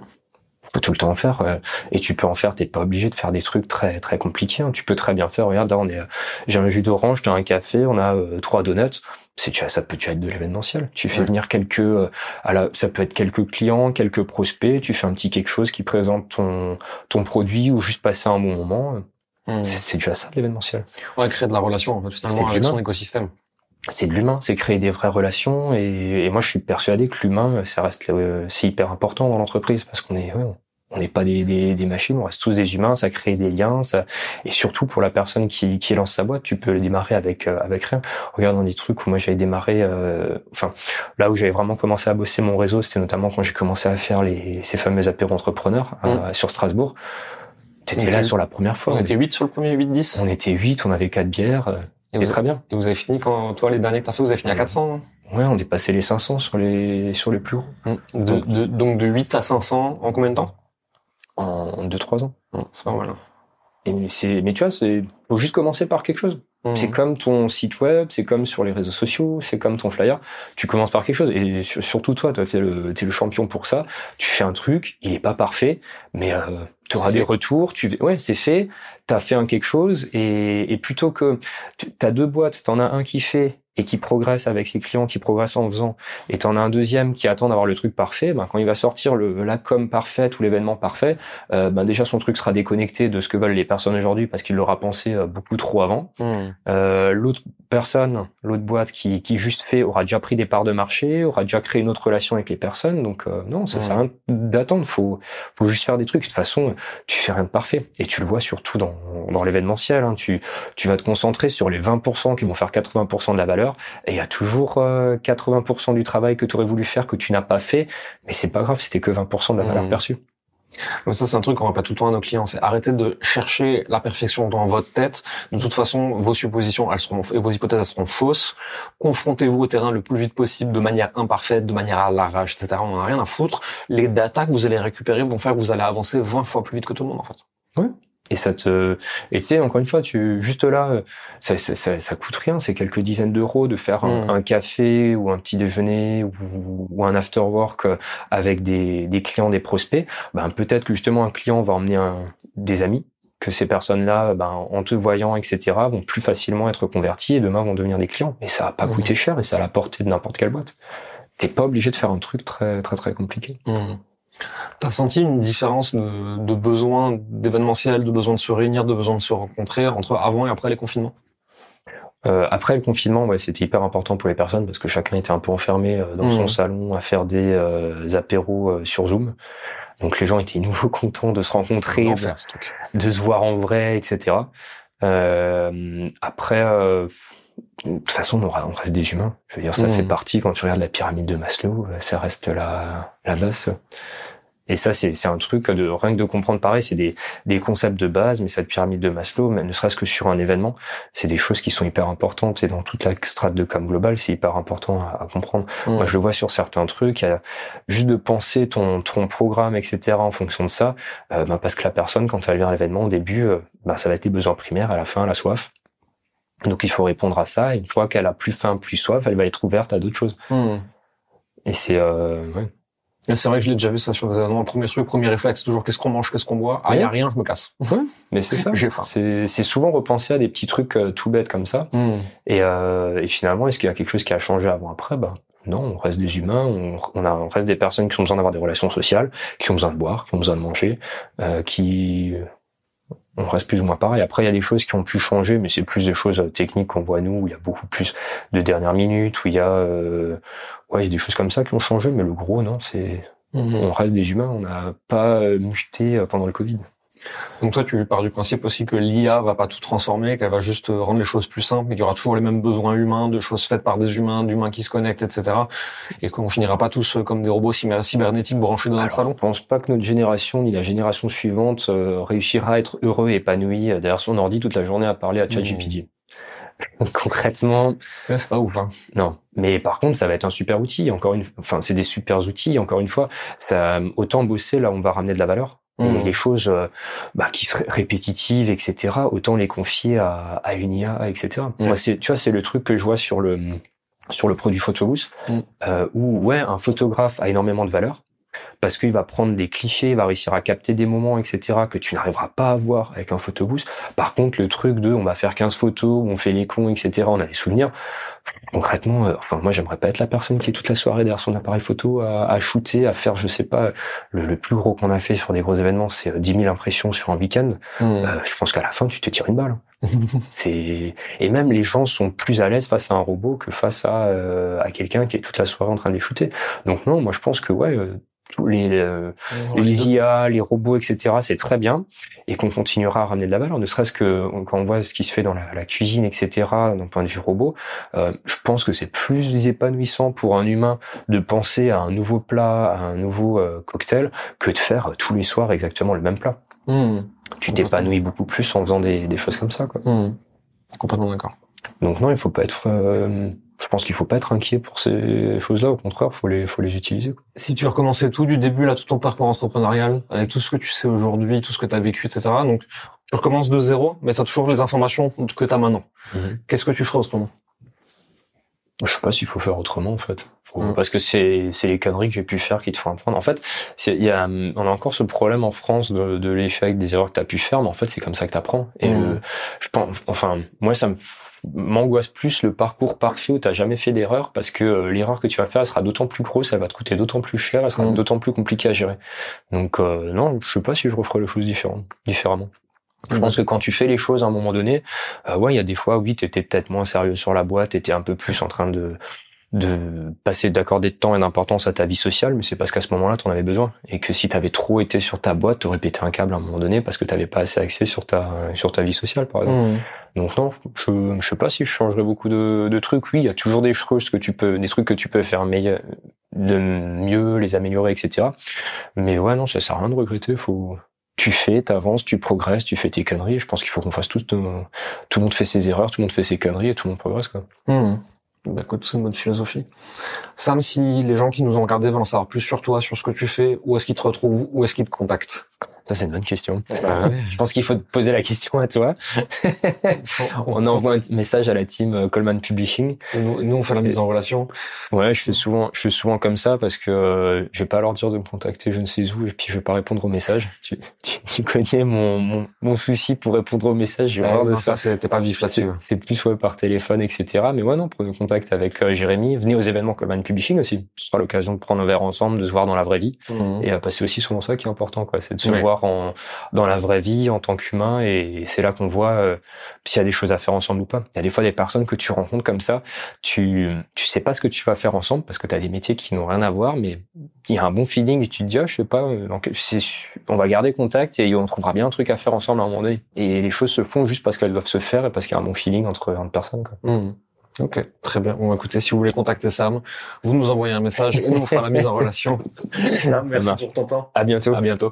faut tout le temps en faire euh, et tu peux en faire t'es pas obligé de faire des trucs très très compliqués hein. tu peux très bien faire regarde là on est euh, j'ai un jus d'orange t'as un café on a euh, trois donuts c'est déjà ça peut déjà être de l'événementiel tu fais venir quelques euh, à la, ça peut être quelques clients quelques prospects tu fais un petit quelque chose qui présente ton ton produit ou juste passer un bon moment Hmm. c'est déjà ça de l'événementiel Ouais, créer de la relation, en fait, finalement, avec son écosystème. C'est de l'humain, c'est créer des vraies relations et, et moi je suis persuadé que l'humain ça reste euh, c'est hyper important dans l'entreprise parce qu'on est ouais, on n'est pas des, des, des machines, on reste tous des humains, ça crée des liens, ça et surtout pour la personne qui, qui lance sa boîte, tu peux le démarrer avec euh, avec rien. Regarde dans des trucs où moi j'avais démarré, euh, enfin là où j'avais vraiment commencé à bosser mon réseau, c'était notamment quand j'ai commencé à faire les ces fameux apéros entrepreneurs à- sur Strasbourg. T'étais là sur la première fois, On était 8 sur le premier, 8-10. on était huit, on avait quatre bières, euh, Et vous, très bien. et vous avez fini quand, toi, les derniers que t'as fait, vous avez fini à Mm. 400. Ouais, on dépassait les 500 sur les sur les plus hauts. hein De, de- donc de 8 à 500 en combien de temps? En 2-3 ans. C'est pas mal. hein. Et c'est, mais tu vois, c'est, faut juste commencer par quelque chose. C'est comme ton site web, c'est comme sur les réseaux sociaux, c'est comme ton flyer. Tu commences par quelque chose. Et sur- surtout toi, toi, t'es le, t'es le champion pour ça. Tu fais un truc, il est pas parfait, mais euh, tu auras des fait. retours. Tu, ouais, c'est fait. T'as fait un quelque chose et, et plutôt que tu as deux boîtes, t'en as un qui fait et qui progresse avec ses clients, qui progresse en faisant, et t'en as un deuxième qui attend d'avoir le truc parfait, ben, quand il va sortir le, la com parfaite ou l'événement parfait, euh, ben, déjà son truc sera déconnecté de ce que veulent les personnes aujourd'hui parce qu'il l'aura pensé euh, beaucoup trop avant. Mm. Euh, L'autre personne, l'autre boîte qui, qui juste fait, aura déjà pris des parts de marché, aura déjà créé une autre relation avec les personnes. Donc euh, non, ça sert à rien d'attendre. Faut, faut juste faire des trucs. De toute façon, tu fais rien de parfait. Et tu le vois surtout dans, dans l'événementiel. Hein. Tu, tu vas te concentrer sur les 20% qui vont faire 80% de la valeur. Et il y a toujours 80% du travail que tu aurais voulu faire que tu n'as pas fait. Mais c'est pas grave, c'était que 20% de la valeur perçue. Ça, c'est un truc qu'on pas tout le temps à nos clients. C'est arrêter de chercher la perfection dans votre tête. De toute façon, vos suppositions, elles seront, vos hypothèses, elles seront fausses. Confrontez-vous au terrain le plus vite possible, de manière imparfaite, de manière à l'arrache, etc. On n'en a rien à foutre. Les datas que vous allez récupérer vont faire que vous allez avancer 20 fois plus vite que tout le monde, en fait. Oui, et ça te et tu sais encore une fois tu juste là ça ça, ça, coûte rien c'est quelques dizaines d'euros de faire un, mm. café ou un petit déjeuner ou, ou, un after work euh, avec des, des clients des prospects ben peut-être que justement un client va emmener un, des amis que ces personnes-là, ben, en te voyant, etc., vont plus facilement être convertis et demain vont devenir des clients. Et ça va pas mm. coûter cher et ça à la portée de n'importe quelle boîte. T'es pas obligé de faire un truc très très très compliqué. Mm. T'as senti une différence de, de besoin d'événementiel, de besoin de se réunir, de besoin de se rencontrer entre avant et après les confinements? Euh, après le confinement, ouais, c'était hyper important pour les personnes parce que chacun était un peu enfermé euh, dans son mmh. salon à faire des euh, apéros sur Zoom. Donc les gens étaient nouveau contents de se rencontrer, de, se voir en vrai, etc. après, de toute façon, on reste des humains. Je veux dire, ça mmh. fait partie quand tu regardes la pyramide de Maslow, ça reste la, la base. Et ça, c'est un truc de rien que de comprendre pareil, c'est des, des concepts de base, mais cette pyramide de Maslow, même ne serait-ce que sur un événement, c'est des choses qui sont hyper importantes et dans toute la strate de com global, c'est hyper important à, comprendre. Moi, je le vois sur certains trucs, a juste de penser ton, ton programme, etc. en fonction de ça, euh, ben parce que la personne, quand elle vient à l'événement, au début, euh, ben ça va être les besoins primaires, à la fin, la soif. Donc il faut répondre à ça. Et une fois qu'elle a plus faim, plus soif, elle va être ouverte à d'autres choses. Mmh. Et c'est euh, ouais. C'est vrai que je l'ai déjà vu ça sur des événements. Le premier truc, premier réflexe, toujours qu'est-ce qu'on mange, qu'est-ce qu'on boit? Ah, il y a rien, je me casse. mais c'est ça. J'ai faim. C'est souvent repenser à des petits trucs euh, tout bêtes comme ça. Hmm. Et, euh, et finalement, est-ce qu'il y a quelque chose qui a changé avant après? Bah non, on reste des humains. On, on, a, on reste des personnes qui ont besoin d'avoir des relations sociales, qui ont besoin de boire, qui ont besoin de manger, euh, qui on reste plus ou moins pareil. Après, il y a des choses qui ont pu changer, mais c'est plus des choses euh, techniques qu'on voit nous, où il y a beaucoup plus de dernières minutes, où il y a, euh, ouais, il y a des choses comme ça qui ont changé, mais le gros, non, c'est, mhm. on reste des humains, on n'a pas euh, muté pendant le Covid. Donc toi, tu pars du principe aussi que l'IA va pas tout transformer, qu'elle va juste rendre les choses plus simples, mais qu'il y aura toujours les mêmes besoins humains, de choses faites par des humains, d'humains qui se connectent, etc. Et qu'on finira pas tous comme des robots cybernétiques branchés dans notre salon. Je pense pas que notre génération ni la génération suivante euh, réussira à être heureux et épanoui derrière son ordi toute la journée à parler à ChatGPT. Mmh. Concrètement, c'est pas ouf. Hein. Non, mais par contre, ça va être un super outil. Encore une, enfin, c'est des super outils. Encore une fois, ça autant bosser là, on va ramener de la valeur. Mmh. les choses euh, bah, qui seraient répétitives, etc. Autant les confier à, à une IA, etc. Moi, c'est, tu vois, c'est le truc que je vois sur le sur le produit Photobooth, mmh. euh, où ouais, un photographe a énormément de valeur parce qu'il va prendre des clichés, il va réussir à capter des moments, etc. que tu n'arriveras pas à voir avec un photobooth. Par contre, le truc de on va faire 15 photos, on fait les cons, etc. On a des souvenirs concrètement, euh, enfin moi j'aimerais pas être la personne qui est toute la soirée derrière son appareil photo à, à shooter, à faire je sais pas le, plus gros qu'on a fait sur des gros événements, c'est 10 euh, 000 impressions sur un week-end. Mmh. Euh, je pense qu'à la fin tu te tires une balle. c'est et même les gens sont plus à l'aise face à un robot que face à à quelqu'un qui est toute la soirée en train de les shooter. Donc non, moi je pense que ouais les, euh, les IA, les robots, etc. C'est très bien et qu'on continuera à ramener de la valeur, ne serait-ce que quand on voit ce qui se fait dans la, la cuisine, etc. D'un point de vue robot, euh, je pense que c'est plus épanouissant pour un humain de penser à un nouveau plat, à un nouveau euh, cocktail, que de faire tous les soirs exactement le même plat. Mmh. Tu t'épanouis beaucoup plus en faisant des, des choses comme ça. Quoi. Mmh. Complètement d'accord. Donc non, il faut pas être euh, je pense qu'il faut pas être inquiet pour ces choses-là. Au contraire, faut les, faut les utiliser. Si tu recommençais tout du début, là, tout ton parcours entrepreneurial, avec tout ce que tu sais aujourd'hui, tout ce que tu as vécu, etc. Donc, tu recommences de zéro, mais tu as toujours les informations que tu as maintenant. Mhm. Qu'est-ce que tu ferais autrement? Je sais pas s'il faut faire autrement, en fait. Mhm. Parce que c'est, c'est les conneries que j'ai pu faire qui te font apprendre. En fait, il y a, on a encore ce problème en France de, de l'échec, des erreurs que tu as pu faire, mais en fait, c'est comme ça que tu apprends. Et mhm. je pense, enfin, moi, ça me m'angoisse plus le parcours parfait où t'as jamais fait d'erreur parce que euh, l'erreur que tu vas faire elle sera d'autant plus grosse, elle va te coûter d'autant plus cher, elle sera mm. d'autant plus compliquée à gérer. Donc euh, non, je sais pas si je referais les choses différemment. différemment. Je pense que quand tu fais les choses à un moment donné, euh, ouais, il y a des fois, oui, t'étais peut-être moins sérieux sur la boîte, t'étais un peu plus en train de de passer d'accorder de temps et d'importance à ta vie sociale, mais c'est parce qu'à ce moment-là, tu en avais besoin. Et que si tu avais trop été sur ta boîte, tu aurais pété un câble à un moment donné parce que tu n'avais pas assez accès sur ta, sur ta vie sociale, par exemple. Mmh. Donc non, je, je sais pas si je changerais beaucoup de, de trucs. Oui, il y a toujours des choses que tu peux, des trucs que tu peux faire meilleur, de mieux, les améliorer, etc. Mais ouais, non, ça sert à rien de regretter. Faut, tu fais, t'avances, tu progresses, tu fais tes conneries. Je pense qu'il faut qu'on fasse tout. Tout le monde fait ses erreurs, tout le monde fait ses conneries et tout le monde progresse, quoi. Mmh. Bah, écoute, c'est une bonne philosophie. Sam, si les gens qui nous ont regardés veulent en savoir plus sur toi, sur ce que tu fais, où est-ce qu'ils te retrouvent, où est-ce qu'ils te contactent? Ça, c'est une bonne question. Bah je pense qu'il faut te poser la question à toi. on envoie un message à la team euh, Coleman Publishing. nous, on fait la mise en relation. Ouais, je fais souvent, je fais souvent comme ça parce que euh, je vais pas leur dire de me contacter je ne sais où et puis je vais pas répondre aux messages. Tu, tu, connais mon, mon, mon, souci pour répondre aux messages. J'ai ouais, de ça. C'était pas vif là-dessus. C'est plus ouais, par téléphone, etc. Mais ouais, non, prenez contact avec euh, Jérémy. Venez aux événements Coleman Publishing aussi. Ce sera l'occasion de prendre un verre ensemble, de se voir dans la vraie vie. Mmh. Et c'est aussi souvent ça qui est important, quoi. C'est de se voir en, dans la vraie vie en tant qu'humain et c'est là qu'on voit euh, s'il y a des choses à faire ensemble ou pas. Il y a des fois des personnes que tu rencontres comme ça, tu tu sais pas ce que tu vas faire ensemble parce que tu as des métiers qui n'ont rien à voir mais il y a un bon feeling et tu te dis ah, je sais pas euh, donc on va garder contact et on trouvera bien un truc à faire ensemble à un moment donné. Et les choses se font juste parce qu'elles doivent se faire et parce qu'il y a un bon feeling entre entre personnes quoi. Mmh. Ok, très bien. Bon, écoutez, si vous voulez contacter Sam, vous nous envoyez un message et on fera la mise en relation. Sam, merci pour ton temps. À bientôt. À bientôt.